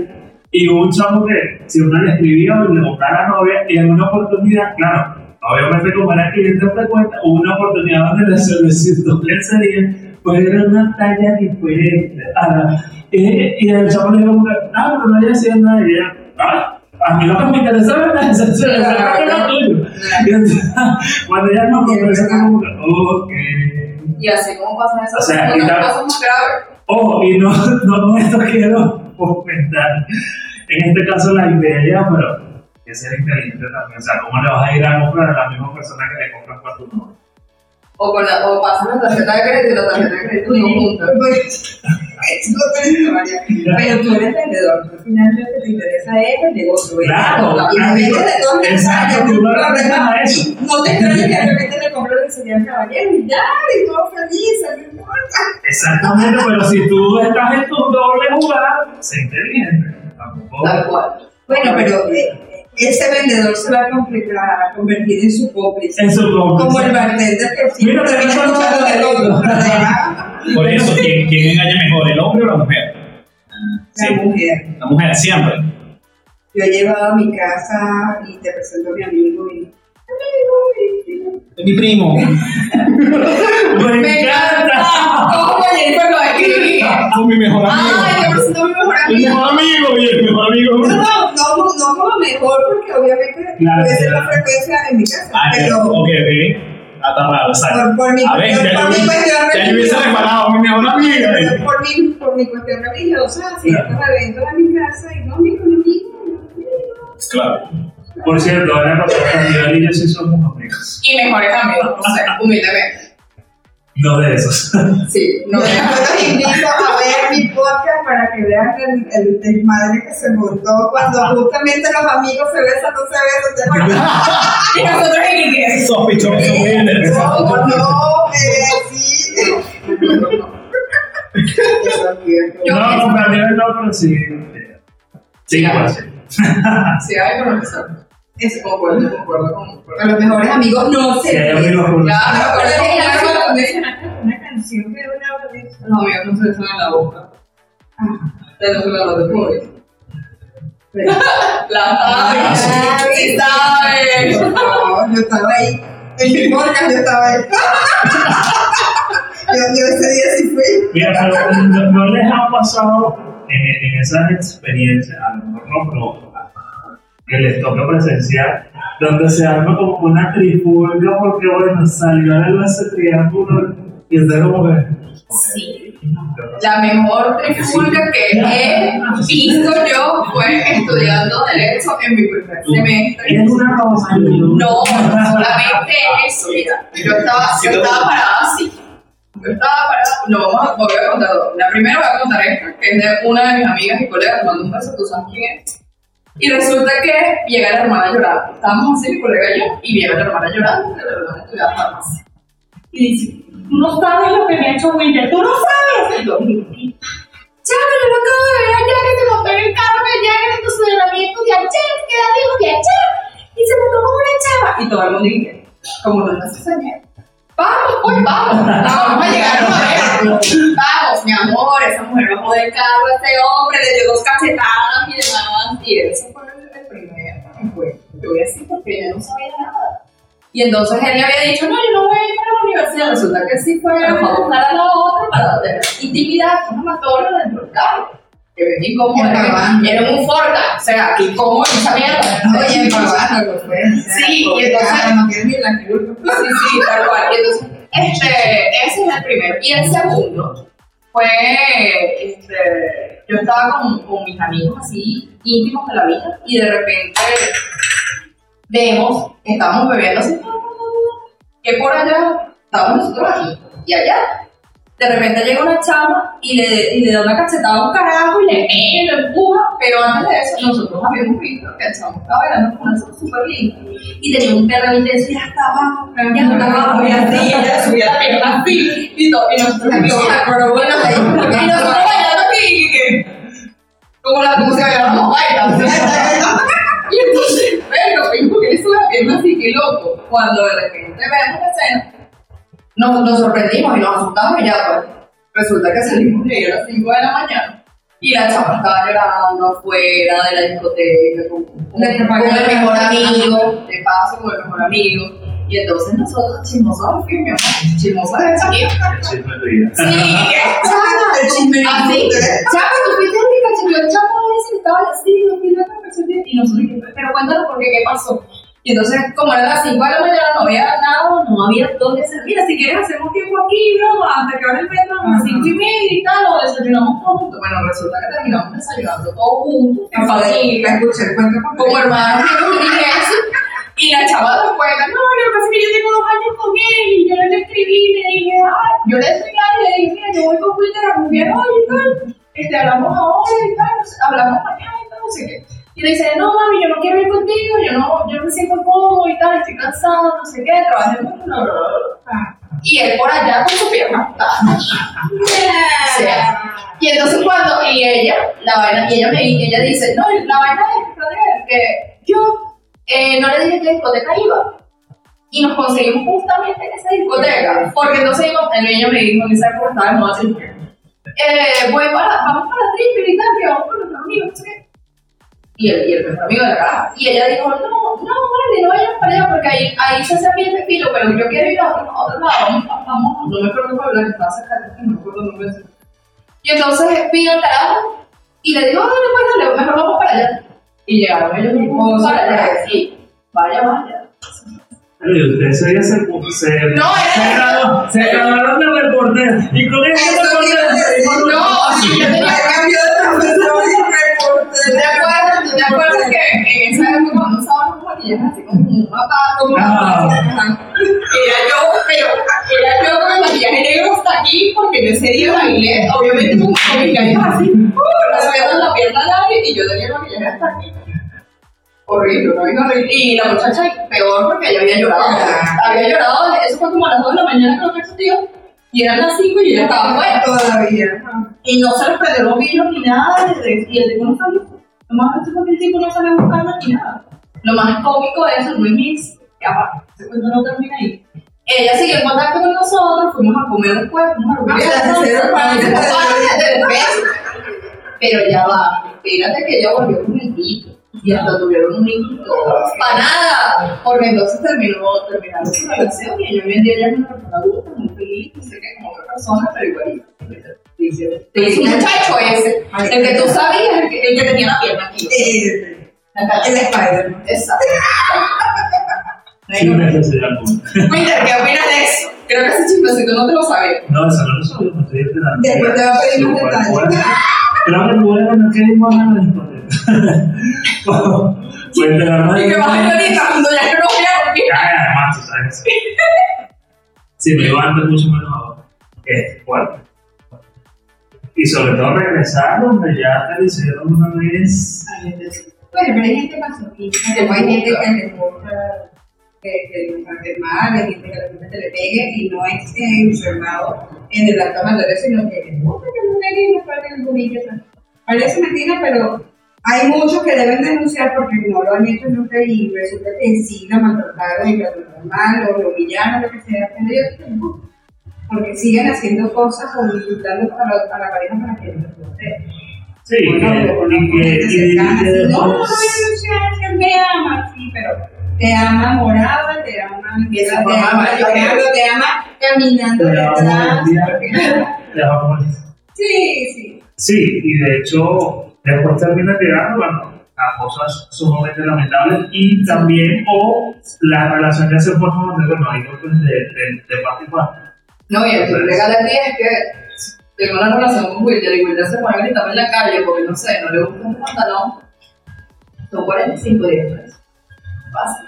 y hubo un chamo que siempre le escribía o le buscaba a la novia y en una oportunidad, claro, obviamente como era cliente frecuente, hubo una oportunidad donde le solicitó lencería, pues era una talla diferente. a la- y, el chamo le dijo, que, ah, pero no haya sido nada y ella, ah, a mí que me interesa es la lo tuyo. Y entonces, cuando ella nos conversó, como que, ok. Y así como pasan esas O sea, cosas más graves. Ojo, y no, no esto quiero comentar, en este caso la idea, pero que ser inteligente también. O sea, ¿cómo le vas a ir a comprar a la misma persona que le compras para tu novio? O, con la, o pasan la tarjeta de crédito y la tarjeta de crédito no juntas. Pues, es. Pero tú eres vendedor, tú finalmente te interesa es el negocio. Claro, y me vendes de todas Exacto, tú no respetas a eso. No te extrañes que de repente le compro el diseño al caballero y ya, y todo feliz, no importa. Exactamente, pero si tú estás en tu doble jugada, sé inteligente. Tampoco. Tal cual. Bueno, pero eh, ese vendedor se va a, a convertir en su cómplice. En su cómplice. Como el bartender que siempre Mira, termina escuchando es de lo todo. mismo. Por eso, ¿quién, quién engaña mejor, el hombre o la mujer? La mujer. La mujer, siempre. Yo he llevado a mi casa y te presento a mi amigo y. Es mi primo. Me encanta. con mi mejor amigo. Ay, te presento a mi mejor amigo. mejor amigo y el mejor amigo. No, no, no, no como mejor, porque obviamente Claro, puede ser la frecuencia en mi casa. Ah, pero ok, ok. Ah, está raro, exacto. por, por mi A ver, cuestión, ya por mi yo cuestión ya yo hubiese religiosa. reparado mi mejor eh. Por mi, por mi cuestión religiosa, ciertos eventos en mi casa y no, mi amigo. Claro. Por cierto, ahora para Miguel y yo sí somos amigos. Y mejores amigos, no sé, humildemente. No de esos. Sí, no Yo de los invito a ver mi podcast para que vean el, el desmadre que se montó cuando justamente los amigos se besan, no se besan, ¿te acuerdas? Y nosotros en inglés. Sospechoso, muy interesante. No, no, eh, sí. Yo no, con no, pero sí. Sí, pues sí. Sí, hay empezar. Eso concuerdo, concuerdo, concuerdo. A los mejores amigos no se Sí, hay amigos con- Claro, ¿Te pero acuerdas es de que mencionaste una canción que una vez? Los amigos no se en la boca. De los lados de pobre. La sabes. Sí sabes. No, yo estaba ahí. En mi podcast yo estaba ahí. yo, yo ese día sí fui. Mira, pero no, no les ha pasado en, en esas experiencias, a lo mejor no, pero que les toca presenciar, donde se arma como una trifulga porque, bueno, salió algo ese triángulo y es como que. Sí. La mejor trifulca que he visto yo fue estudiando Derecho en mi primer semestre. Es una rosa. No, solamente eso, mira. Yo estaba, yo estaba parada así. Yo estaba parada. No, vamos a, voy a contar dos. La primera voy a contar esta, que es de una de mis amigas y colegas, mando un beso, tú sabes quién es. Y resulta que llega la hermana llorando. Estábamos así, mi colega y yo, y viene la hermana llorando, que la hermana estudiaba farmacia. Y dice, tú no sabes lo que me ha hecho William, tú no sabes. Y yo, ya, pero lo acabo de ver ayer que se montó en el carro que llega en tu entrenamiento de ayer, que era digo de ayer, y se montó como una chava. Y todo el mundo dice, como no te haces ayer. Vamos, pues vamos, vamos a llegar a ver. Vamos, mi amor, esa mujer bajó del carro, este hombre le dio dos cachetadas Y entonces él le había dicho, no, yo no voy a ir para la universidad. Resulta que sí fue a buscar a la otra para tener intimidad con un amatorio dentro del carro. Que ven Paván. era, era un Forta, o sea, incómodo esa mierda. Oye, en lo fue. Sí, y entonces- No tienes ni la culpa. Sí, sí, tal cual. Y entonces, este, ese es el primero. Y el segundo fue, este, yo estaba con, con mis amigos así, íntimos de la vida, y de repente vemos, estábamos bebiendo así, que por allá, estábamos nosotros aquí, y allá. De repente llega una chama y le, y le da una cachetada a un carajo y le mete, lo empuja, pero antes de eso nosotros habíamos visto que el chamo estaba bailando con chica súper linda y tenía un perro intenso y ya estaba, ya estaba, y así, subía. La pierna así y todo, y nosotros amigos, pero bueno, y nosotros bailando aquí, y que, como la, baila, y entonces, bueno, y porque eso la pierna así, que loco, cuando de repente vemos la escena, nos, nos sorprendimos y nos asustamos y ya pues resulta que salimos de ahí a las 5 de la mañana y la chama estaba llorando afuera de la discoteca con, con- el mejor amigo, de paso con el mejor amigo. Y entonces nosotros chismosos, ¿qué mi amor? Chismosas de chiquita. Chisme de vida. Sí, chama, El chisme así. ¿eh? Chama, tú fuiste el que el estaba así, no fui la conversación. Y nosotros, pero cuéntanos por qué, qué pasó. Y entonces, como eran las 5 de la mañana, no había nada, no había dónde hacer. Mira, si quieres, hacemos tiempo aquí, ¿no? Hasta que ahora el metro, a las 5 y media y tal, o desayunamos todos juntos. Bueno, resulta que terminamos desayunando todos juntos, en familia, Escucha el cuento como hermanos, y dije eso. Y la chava después, no, lo que pasa es que yo tengo dos años con él y yo le escribí le dije, ay, yo le escribí y le dije, mira, yo voy con Twitter a rumbear hoy y tal. Este, hablamos ahora y tal, no hablamos mañana y tal, no sé qué. Y le dice, no mami, yo no quiero ir contigo, yo no, yo no me siento cómodo y tal, estoy cansado, no sé qué, trabajé mucho, bla, bla. Y él por allá con su pierna. Sí. Y entonces cuando, y ella, la vaina, y ella me ella dice, no, la vaina es que yo eh, no le dije que discoteca iba. Y nos conseguimos justamente en esa discoteca. Porque entonces íbamos- ella me dijo, en esa época estaba de moda. Eh, voy para, vamos para triple y tal, que vamos con nuestros amigos, qué. Y el, y el mejor amigo de cara. Y ella dijo, no, no, vale, no vayamos para allá porque ahí, ahí se hace bien filo, pero yo quiero ir a otro, a otro lado, vamos, vamos, no me acuerdo cuál era, que estaba cerca, no me acuerdo el nombre. Y entonces vino el carajo y le digo, dale, pues dale, mejor vamos para allá. Y llegaron ellos mismos para allá. Y vaya, vaya. Pero y usted ese día se, se, No, se, se graduaron de reportero. Y con reportero dijo, No, sí, yo tenía Ya cambió de profesor y ¿Tú te reportero. Te acuerdas que en esa época no usábamos los maquillajes así como un mapa, como Ah. Era yo, pero era yo con el maquillaje negro hasta aquí porque en ese día bailé, obviamente con, gallos así, no se veía la pierna a nadie y yo tenía el maquillaje hasta aquí. Horrible, horrible. Y la muchacha peor porque ella había llorado. Había llorado, eso fue como a las 2 de la mañana creo que tío. Y eran las 5 y ella estaba fuera. Todavía. Y no se les prendió los vidrios ni nada, de- y el tipo no salió. Lo más fue que el tipo no salió a buscarla ni nada. Lo más cómico de eso, Luis Mix, que aparte, ese cuento no termina ahí. Ella siguió en contacto con nosotros, fuimos a comer después, fuimos a comer. de defensa. Pero ya va, espérate que ella volvió con el tipo. Y hasta tuvieron un hijo. ¡Para nada! Porque entonces terminó, terminaron su relación y ella hoy en día ya es una persona adulta, muy feliz, no sé qué, como otra persona, pero igual. Un muchacho ese, el que tú sabías, el que, el que tenía la pierna aquí. El Spider-Man. Exacto. sin necesidad. Winter, ¿qué opinas de eso? Creo que ese chismecito no te lo sabía. No, eso no lo sabía, me estoy enterando. Después te va a pedir detalles. fuerte. Creo que el bueno no ir más a la. Pues enterarme Y que vas a ir ahorita cuando ya no voy a dormir. Ay, además, tú sabes. Sí, me iba antes mucho menos ahora. Es fuerte. Y sobre todo regresar donde ya te lo hicieron una vez. Bueno, pero hay gente masoquista, como hay gente que le gusta que, que trate mal, hay gente que le gusta que le pegue y no es enfermado en el acto mayor, sino que le gusta que le peguen y le peguen el bombillo. Parece mentira, pero hay muchos que deben denunciar porque no lo han hecho nunca y resulta que sí lo maltrataron y lo trataron mal o lo humillaron, lo que sea, pero tengo. Porque siguen haciendo cosas o insultando a la, a la pareja para que no se protege. Sí, y que. Y que. Y que No, no, que me ama, sí, pero te ama morada, te ama, te esa ama, forma te ama, te ama caminando Te ama detrás. Te va a morir. Sí, sí. Sí, y de hecho, después termina llegando bueno, a cosas sumamente lamentables y también, o la relación ya se forma donde, bueno, hay golpes de, de, de parte y parte. No, y el legal de ti es que tengo una relación con Wilder y Wilder se pone a gritarme en la calle porque no sé, no le gusta un pantalón. Son 45 días. pues. Fácil.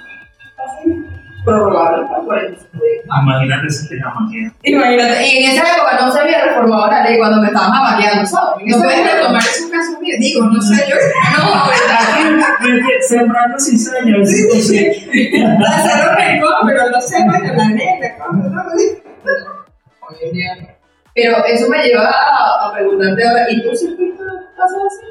Fácil. Prorrogable para 45 días. Imagínate si te jamaquean. Imagínate, y en esa época no se había reformado la ley cuando me estaban amaqueando, ¿sabes? No puedes retomar esos casos míos. Digo, no sé yo. No, ¿verdad? Sembrando cizaña, a ver si consigue. Lanzaron rencor, pero no sé, bueno, la neta. No, Pero eso me lleva a, a preguntarte ahora, ¿y tú sí fuiste a casos así?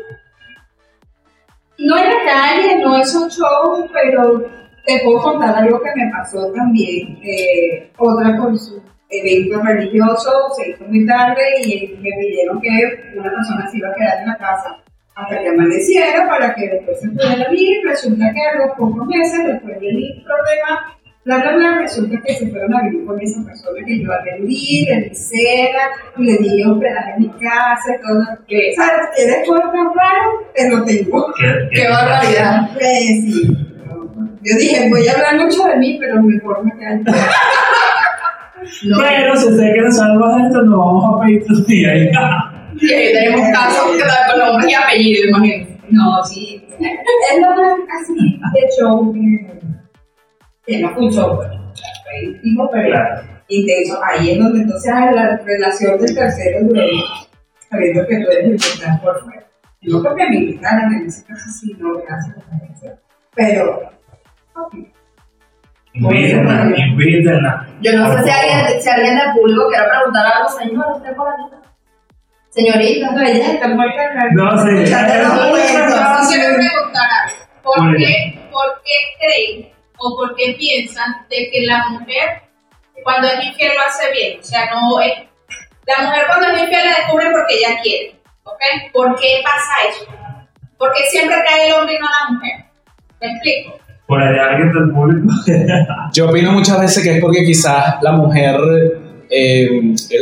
No en la calle, no es un show, pero te puedo contar algo que me pasó también. Eh, otra con su evento religioso, se hizo muy tarde y me pidieron que una persona se iba a quedar en la casa hasta que amaneciera para que después se pudiera ir. Resulta que a los pocos meses, después del problema, bla, bla, bla, resulta que se fueron a vivir con esa persona que yo atendí, le di cena, le di hospedaje en mi casa, todo. ¿Qué? ¿Sabes? Que después tan raro, te lo tengo. ¿Qué, ¡Qué barbaridad! Eh, sí. Yo dije, voy a hablar mucho de mí, pero mejor me quedo. No. Pero si ustedes quieren saber más de esto, nos vamos a pedir tus días. Y ahí tenemos casos que dan con nombres y apellidos, imagínate. No, sí. Es lo más así de show que, que no fue un show, pues. Fue íntimo, pero Claro. intenso. Ahí es donde entonces ah, la relación del tercero duró sabiendo que tú eres el que estás por fuera. No porque me invitaran, en ese caso sí, no, gracias a. Pero, ok. Invítenla, invítenla. Yo no sé si alguien, si alguien del público quiere preguntar algo, señor, usted por aquí. Señorita. No, ellas están muertas. No, los no, no, Yo quiero preguntar algo. ¿Por Muy qué, ¿Por qué creen o por qué piensan de que la mujer cuando es infiel lo hace bien? O sea, no es... La mujer cuando es infiel la descubre porque ella quiere. ¿Ok? ¿Por qué pasa eso? Porque siempre cae el hombre y no la mujer. ¿Me explico? Por allá alguien del público. Yo opino muchas veces que es porque quizás la mujer eh,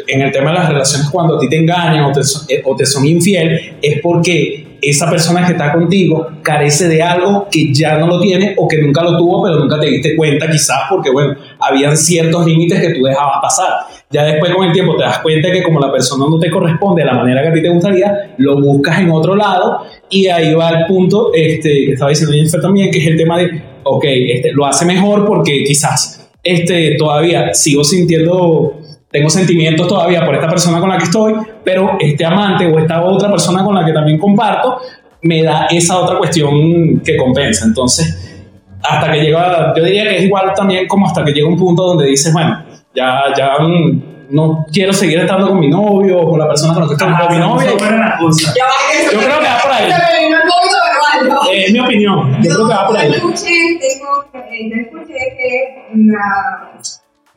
en el tema de las relaciones, cuando a ti te engañan o te, eh, o te son infiel, es porque esa persona que está contigo carece de algo que ya no lo tiene o que nunca lo tuvo, pero nunca te diste cuenta, quizás porque, bueno, habían ciertos límites que tú dejabas pasar. Ya después con el tiempo te das cuenta que como la persona no te corresponde de la manera que a ti te gustaría, lo buscas en otro lado y ahí va el punto este, que estaba diciendo Jennifer también, que es el tema de, ok, este, lo hace mejor porque quizás este, todavía sigo sintiendo, tengo sentimientos todavía por esta persona con la que estoy, pero este amante o esta otra persona con la que también comparto me da esa otra cuestión que compensa. Entonces, hasta que llega, yo diría que es igual también como hasta que llega un punto donde dices, bueno, ya, ya mm, no quiero seguir estando con mi novio o con la persona con la que estoy, con mi novia. Yo creo que va por ahí. Eh, Es mi opinión. Yo creo que va por ahí. Yo escuché, tengo, eh, yo escuché que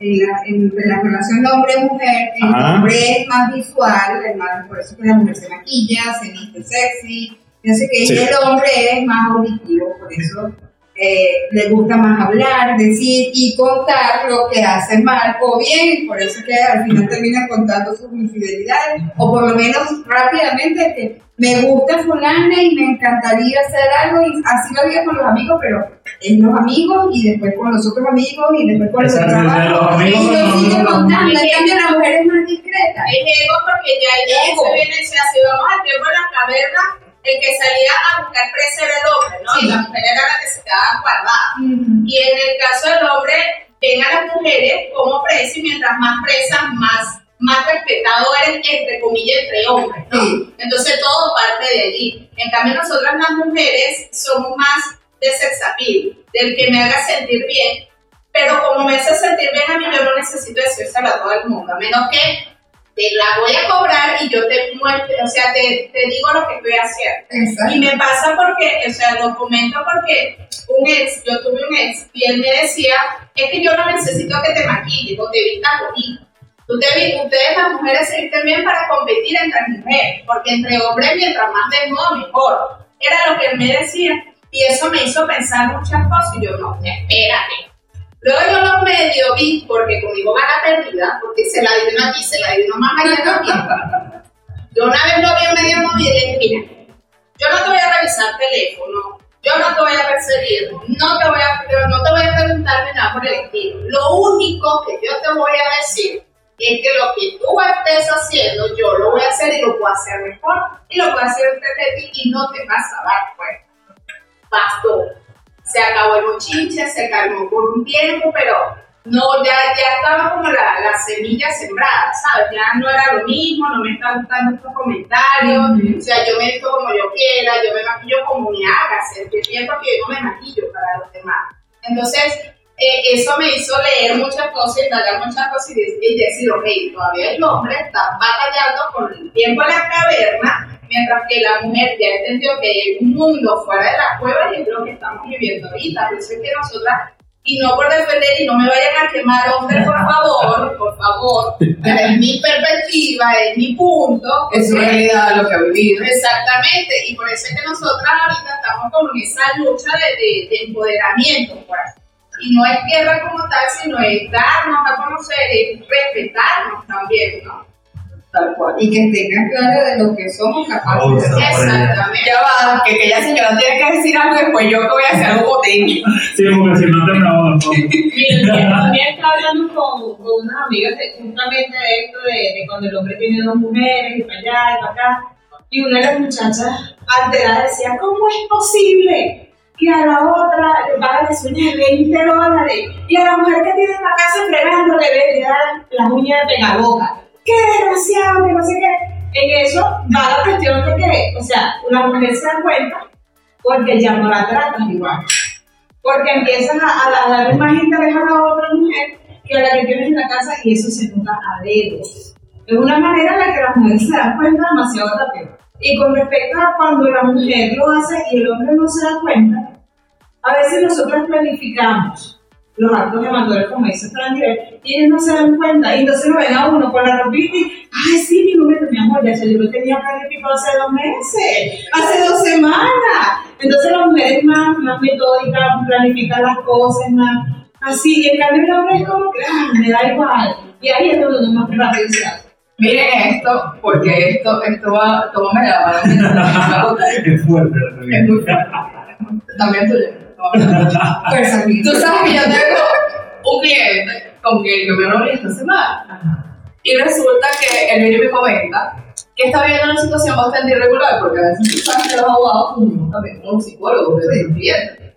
en la, en entre la relación hombre-mujer, el hombre es más visual, el más- por eso que la mujer se maquilla, se viste sexy, no sé Sí. y el hombre es más auditivo, por eso eh, le gusta más hablar, decir y contar lo que hace mal o bien, por eso que al final termina contando sus infidelidades, o por lo menos rápidamente que me gusta fulana y me encantaría hacer algo, y así lo había con los amigos, pero es los amigos y después con los otros amigos y después con los del Exacto, de los trabajo, y lo sigue contando, en cambio la mujer es más discreta. Es ego porque ya Ego. se viene, se si vamos al tiempo de las cavernas, el que salía a buscar presa era el hombre, ¿no? Sí. Y la mujer era la que se quedaba guardada. Y en el caso del hombre, ven a las mujeres como presa y mientras más presas, más, más respetado eres, entre comillas, entre hombres, ¿no? Sí. Entonces todo parte de allí. En cambio, nosotras las mujeres somos más de sex appeal, del que me haga sentir bien, pero como me hace sentir bien a mí, yo no necesito decírselo a todo el mundo, a menos que te la voy a cobrar y yo te muestre, o sea, te, te digo lo que estoy haciendo. Exacto. Y me pasa porque, o sea, lo comento porque un ex, yo tuve un ex y él me decía, es que yo no necesito que te maquilles o te vistas bonito. Ustedes las mujeres se visten bien para competir entre mujeres, porque entre hombres mientras más desnudo mejor. Era lo que él me decía y eso me hizo pensar muchas cosas y yo no, espérate. Luego yo lo medio vi porque conmigo va la perdida, porque se la dio una aquí, se la dio una más allá también. Yo una vez lo vi en medio móvil y dije, mira, yo no te voy a revisar teléfono, yo no te voy a perseguir, no te voy a, no te voy a preguntarme nada por el estilo. Lo único que yo te voy a decir es que lo que tú estés haciendo, yo lo voy a hacer y lo puedo hacer mejor y lo puedo hacer frente de ti y no te vas a dar cuenta. Bastó. Se acabó el bochinche, se calmó por un tiempo, pero no, ya, ya estaba como la, la semilla sembrada, ¿sabes? Ya no era lo mismo, no me están gustando estos comentarios, o sea, yo me visto como yo quiera, yo me maquillo como me haga sentir bien, porque yo no me maquillo para los demás. Entonces, eh, eso me hizo leer muchas cosas, indagar muchas cosas y, de- y decir, ok, todavía el hombre está batallando con el tiempo en la caverna, mientras que la mujer ya entendió que hay un mundo fuera de la cueva y es lo que estamos viviendo ahorita. Por eso es que nosotras, y no por defender y no me vayan a quemar, hombre, por favor, por favor, pero es mi perspectiva, es mi punto. Es su realidad lo que ha vivido. Exactamente, y por eso es que nosotras ahorita estamos como en esa lucha de, de, de empoderamiento, pues. Y no es guerra como tal, sino es darnos a conocer, es respetarnos también, ¿no? Tal cual. Y que tengan claro de lo que somos capaces hacer. Exactamente. Ya va, que aquella señora tiene que decir algo y después yo que voy a hacer algo potente. Sí, porque si no te bravo. Mira, también estaba hablando con, con unas amigas de- justamente de esto de, de cuando el hombre tiene dos mujeres y para allá y para acá. Y una de las muchachas alterada decía, ¿cómo es posible que a la otra le pagan las de 20 dólares y a la mujer que tiene en la casa fregando le dan las uñas de pegaboca? ¡Qué desgraciado! Que no sé qué. En eso va la cuestión de que, o sea, la mujer se da cuenta porque ya no la tratas igual porque empiezas a, a- a darle más interés a la otra mujer que a la que tienes en la casa y eso se nota a dedos. Es una manera en la que las mujeres se dan cuenta demasiado rápido. Y con respecto a cuando la mujer lo hace y el hombre no se da cuenta, a veces nosotros planificamos los actos de amateur, como dice Fran Direct, y ellos no se dan cuenta, y entonces lo ven a uno con la ropita y, ay, sí, mi número, mi amor, ya yo lo tenía planificado hace dos meses, hace dos semanas. Entonces la mujer es más, más metódica, planifica las cosas, más así, y en cambio el hombre es como que, ah, me da igual. Y ahí es donde uno más rápido se hace. Miren esto, porque esto, esto va, la mientras me va a. Es fuerte Es muy fuerte. También tuyo. Tú sabes que yo tengo un cliente con quien yo me reuní esta semana. Y resulta que viene y me comenta que está viviendo una situación bastante irregular, porque a veces tú sabes que los abogados, también como psicólogos, de los clientes.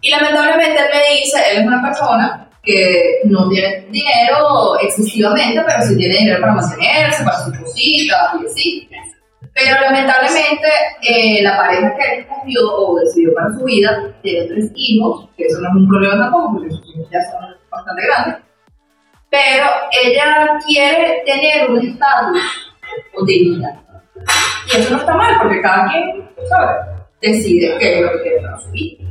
Y lamentablemente él me dice, él es una persona que no tiene dinero excesivamente, pero sí tiene dinero para mantenerse, para sus cositas y así. Pero lamentablemente eh, la pareja que él escogió o decidió para su vida tiene tres hijos, que eso no es un problema tampoco, porque sus hijos ya son bastante grandes. Pero ella quiere tener un estatus de vida. Y eso no está mal, porque cada quien, ¿sabes? Decide qué es lo que quiere para su vida.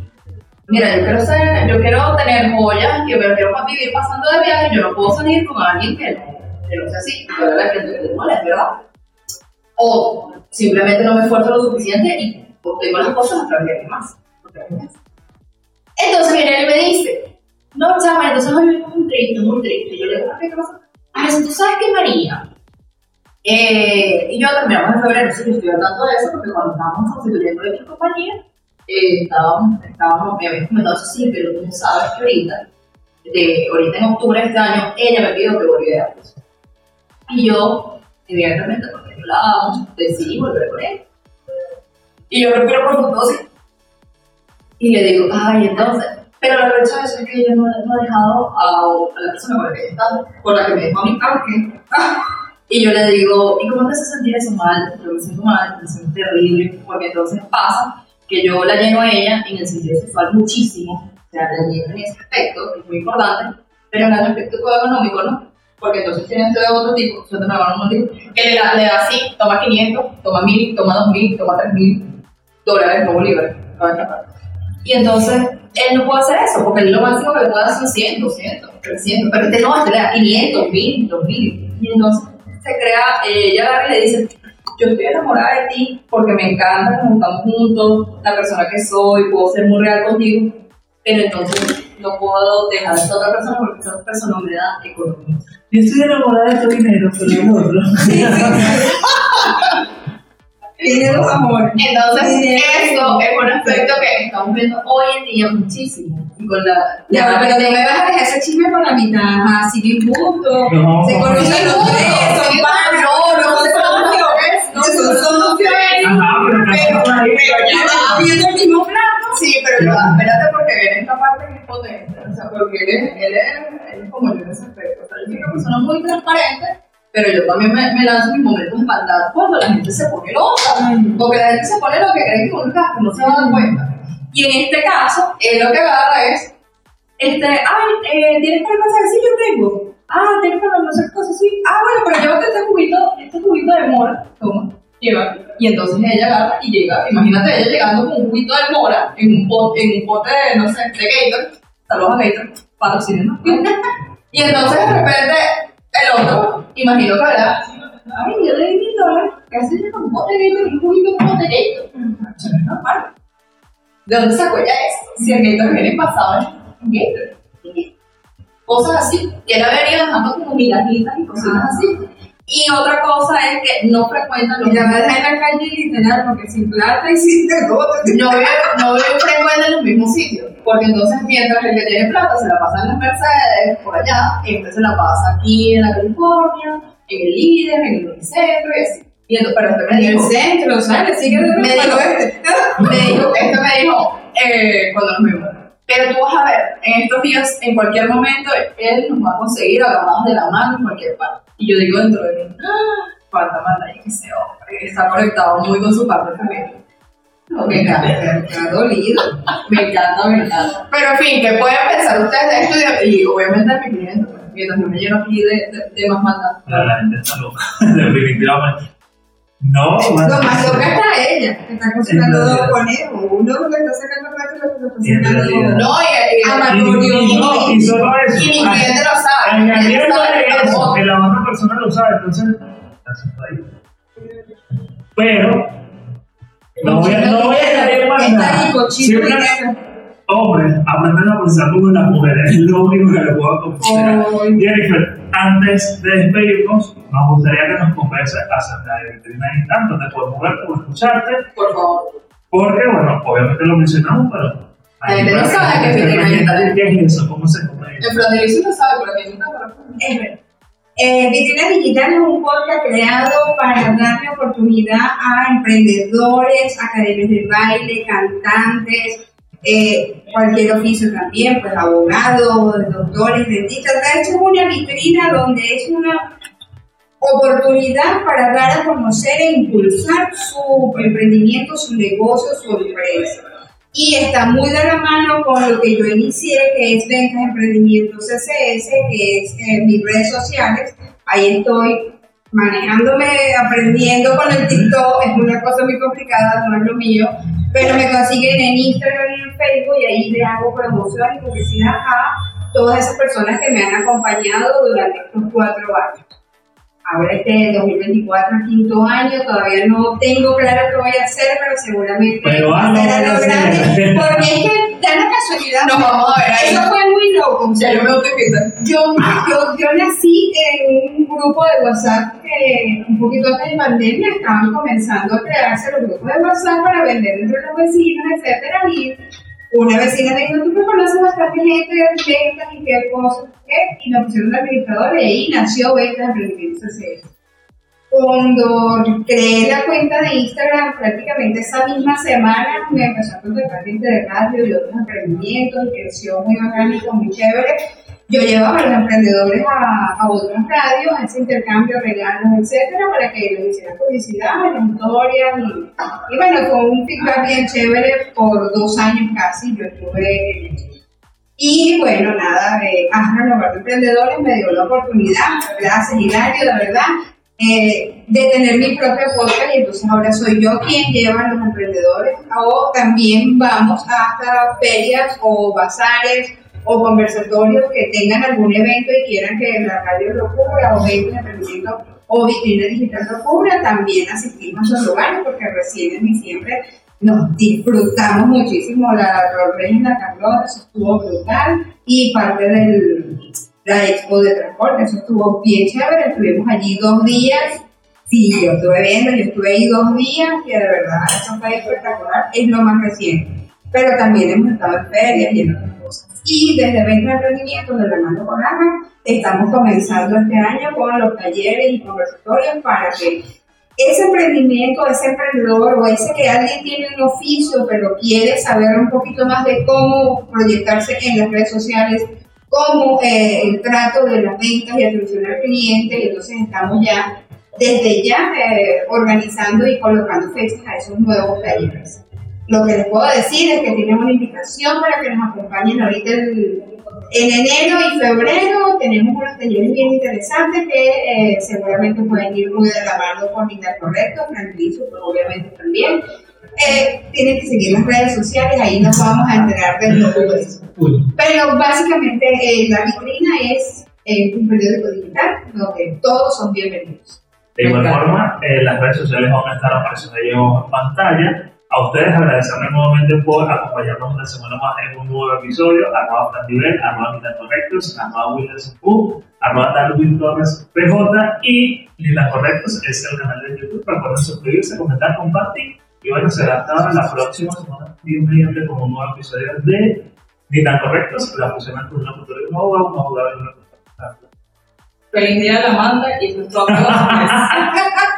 Mira, yo quiero, ser, yo quiero tener joyas, que me quiero vivir pasando de viaje, yo no puedo salir con alguien que no, que no sea así, que la que te moleste, ¿verdad? O simplemente no me esfuerzo lo suficiente y obtengo las cosas a través de alguien más. Entonces y me dice, no, chama, entonces hoy vengo muy triste, muy triste. Yo le digo, ¿qué pasa? Ah, eso, ¿tú sabes qué, María? Eh, y yo terminamos en febrero, sí, yo estoy hablando de eso porque cuando estábamos constituyendo nuestra compañía, eh, estábamos, estábamos, me habían comentado eso, sí, pero tú sabes que ahorita, de, ahorita en octubre de este año, ella me pidió que volviera. Y yo, evidentemente, porque la amo, decidí volver con él. Y yo respiro profundo así. Y le digo, ay, entonces, pero la eso es que yo no, no he dejado a, a la persona con la que he estado, con la que me dejó a mí, ah. Ah. Y yo le digo, ¿y cómo te hace sentir eso mal? Yo me siento mal, me siento terrible, porque entonces pasa que yo la lleno a ella en el sentido sexual muchísimo, o sea, la lleno en ese aspecto, que es muy importante, pero en el aspecto económico, ¿no? Porque entonces tiene este otro tipo, una mano, un tipo, que le da, le da así, toma 500, toma 1000, toma 2000, toma 3000 dólares, no bolívares, parte. Y entonces, él no puede hacer eso, porque él lo máximo que puede dar son 100, 200, 300, pero este no, este le da 500, 1000, 2000. Y entonces se crea, eh, ella agarra y le dice, yo estoy enamorada de ti porque me encanta como estamos juntos, la persona que soy, puedo ser muy real contigo, pero entonces no puedo dejar a esta otra persona porque esta otra persona no me da economía. Yo estoy enamorada de tu dinero, pero el otro. Dinero, amor. Entonces, Dinero. eso es un aspecto que estamos viendo hoy en día muchísimo. Y con la, Ya, pero no me vas a dejar ese chisme por la mitad. Ajá, si bien juntos. No. Se conocen los tres, son no, no, son no, son pero. Ya van viendo el mismo plato. Sí, pero ya, espérate porque él esta parte que es potente. O sea, porque él es, él es, él es como yo en ese aspecto. O sea, yo soy una muy transparente, pero yo también me, me lanzo mis momentos de maldad cuando la gente se pone loca. Porque la gente se pone lo que cree que uno está, no se dan cuenta. Y en este caso, él lo que agarra es, este, ay, eh, ¿tienes para pasar? Sí, yo tengo. Ah, tienes para no cosas, sí. Ah, bueno, pero llévate este cubito, este cubito de mora. Toma, Y entonces ella agarra y llega, imagínate ella llegando con un cubito de mora en un pote, en un pote de, no sé, de Gator. Saludos a Gator, patrocinio. y entonces de repente, el otro, imagino que verá, ay, yo le di mil dólares, ¿qué hace ella con un pote de Gator un cubito de un pote de Gator? No. ¿De dónde sacó ella esto? Si el Gator viene pasado en Gator. Cosas así. Y él ha venido dejando como migajitas y cositas así. Y otra cosa es que no frecuentan los Y la vas a dejar en la calle literal porque sin plata y sin todo. no no en los mismos sitios. Porque entonces, mientras el que tiene plata se la pasa en las Mercedes, por allá, este se la pasa aquí en la California, en el líder, en el centro y así. Y entonces, pero este me En el dijo, centro, ¿sabes? De me dijo, me dijo, este me dijo, eh, cuando nos vimos. Pero tú vas a ver, en estos días, en cualquier momento, él nos va a conseguir agarrados de la mano en cualquier parte. Y yo digo dentro de mí, ¡ah! cuánta maldad ese hombre. Está conectado muy con su parte femenina. Me encanta, Me ha dolido. me encanta, me encanta. Pero en fin, ¿qué pueden pensar ustedes de esto? Y, y obviamente mi cliente, pues, mientras yo me lleno aquí de, de, de más maldad. La gente está loca, definitivamente. No, Lo bueno, más loca está ella, que está cocinando dos conejos. Uno que está sacando plata y el otro que está sacando. No, y, y, Amatorio. y, no, y solo eso. y mi cliente lo sabe. Añadiendo sabe que eso, que la otra persona lo sabe, entonces, está ahí. Pero, no voy a, no voy a caer en Está maldad. ahí, hombres aprenden a pensar como las mujeres, es lo único que le puedo aconsejar. Jennifer, antes de despedirnos, nos gustaría que nos converse acerca de vitrina y tanto, te podemos ver o escucharte, Por favor. porque, bueno, obviamente lo mencionamos, pero. La gente no sabe qué es vitrina digital. ¿Qué es eso? ¿Cómo se come? El fronterizo lo sabe, pero mí nunca lo Es verdad. Eh, Vitrina Digital es un podcast creado para darle oportunidad a emprendedores, academias de baile, cantantes, eh, cualquier oficio también, pues abogados, doctores, dentistas. De hecho, es una vitrina donde es una oportunidad para dar a conocer e impulsar su emprendimiento, su negocio, su empresa. Y está muy de la mano con lo que yo inicié, que es Ventas Emprendimiento CCS, que es eh, mis redes sociales. Ahí estoy manejándome, aprendiendo con el TikTok. Es una cosa muy complicada, no es lo mío. Pero me consiguen en Instagram y en Facebook y ahí le hago promoción y publicidad a todas esas personas que me han acompañado durante estos cuatro años. Ahora este 2024, quinto año, todavía no tengo claro qué voy a hacer, pero seguramente Pero va a porque es que da la casualidad. Nos vamos a ver ahí. Eso fue muy loco. Ya yo me notifico. yo, yo, yo nací en un grupo de WhatsApp que un poquito antes de pandemia estaban comenzando a crearse los grupos de WhatsApp para vender entre los vecinos, etcétera, y una vecina me dijo, tú me conoces bastante gente de ventas y qué cosas, qué, y me pusieron un administrador y ahí nació Ventas Emprendimiento CCS. Cuando creé la cuenta de Instagram, prácticamente esa misma semana me empezó a contactar gente de radio y otros emprendimientos, y creció muy orgánico, muy chévere. Yo llevaba a los emprendedores a, a otras radios, a ese intercambio, regalos, etcétera, para que les hicieran publicidad, historias. Y, y bueno, fue un feedback bien chévere por dos años casi. Yo estuve en. Y bueno, nada, eh, Astra Hogar de Emprendedores me dio la oportunidad, gracias Hilario, de verdad, eh, de tener mi propio podcast y entonces ahora soy yo quien lleva a los emprendedores. O también vamos hasta ferias o bazares o conversatorios que tengan algún evento y quieran que la radio lo cubra o de emprendimiento o vitrina digital lo cubra, también asistimos a esos lugares porque recién en diciembre nos disfrutamos muchísimo la en la Carlota, eso estuvo brutal y parte del la expo de transporte, eso estuvo bien chévere, estuvimos allí dos días, sí, yo estuve viendo, yo estuve ahí dos días, que de verdad eso fue espectacular, es lo más reciente, pero también hemos estado en ferias y en otras cosas. Y desde Venta de Emprendimiento, de con Ana, estamos comenzando este año con los talleres y conversatorios para que ese emprendimiento, ese emprendedor o ese que alguien tiene un oficio pero quiere saber un poquito más de cómo proyectarse en las redes sociales, cómo eh, el trato de las ventas y atención al cliente, y entonces estamos ya desde ya eh, organizando y colocando fechas a esos nuevos talleres. Lo que les puedo decir es que tienen una invitación para que nos acompañen ahorita el- en enero y febrero. Tenemos unos talleres bien interesantes que eh, seguramente pueden ir muy de la mano con Intercorrecto, pero obviamente también. Eh, tienen que seguir las redes sociales, ahí nos vamos a enterar de todo eso. Pero básicamente eh, la vitrina es eh, un periódico digital donde todos son bienvenidos. De igual forma, eh, las redes sociales van a estar apareciendo ahí en pantalla. A ustedes agradecerles nuevamente por acompañarnos una semana más en un nuevo episodio. Arroba Frantivel, arroba Mitad Correctos, arroba Williams Q, arroba Darwin Torres PJ y Mitad Correctos es el canal de YouTube. Recuerden suscribirse, comentar, compartir. Y bueno, será hasta la próxima semana, Dios mediante, con un nuevo episodio de Mitad Correctos, la fusión entre una cultura una hoja, una jugada y una. Feliz día de la Amanda y sus próximos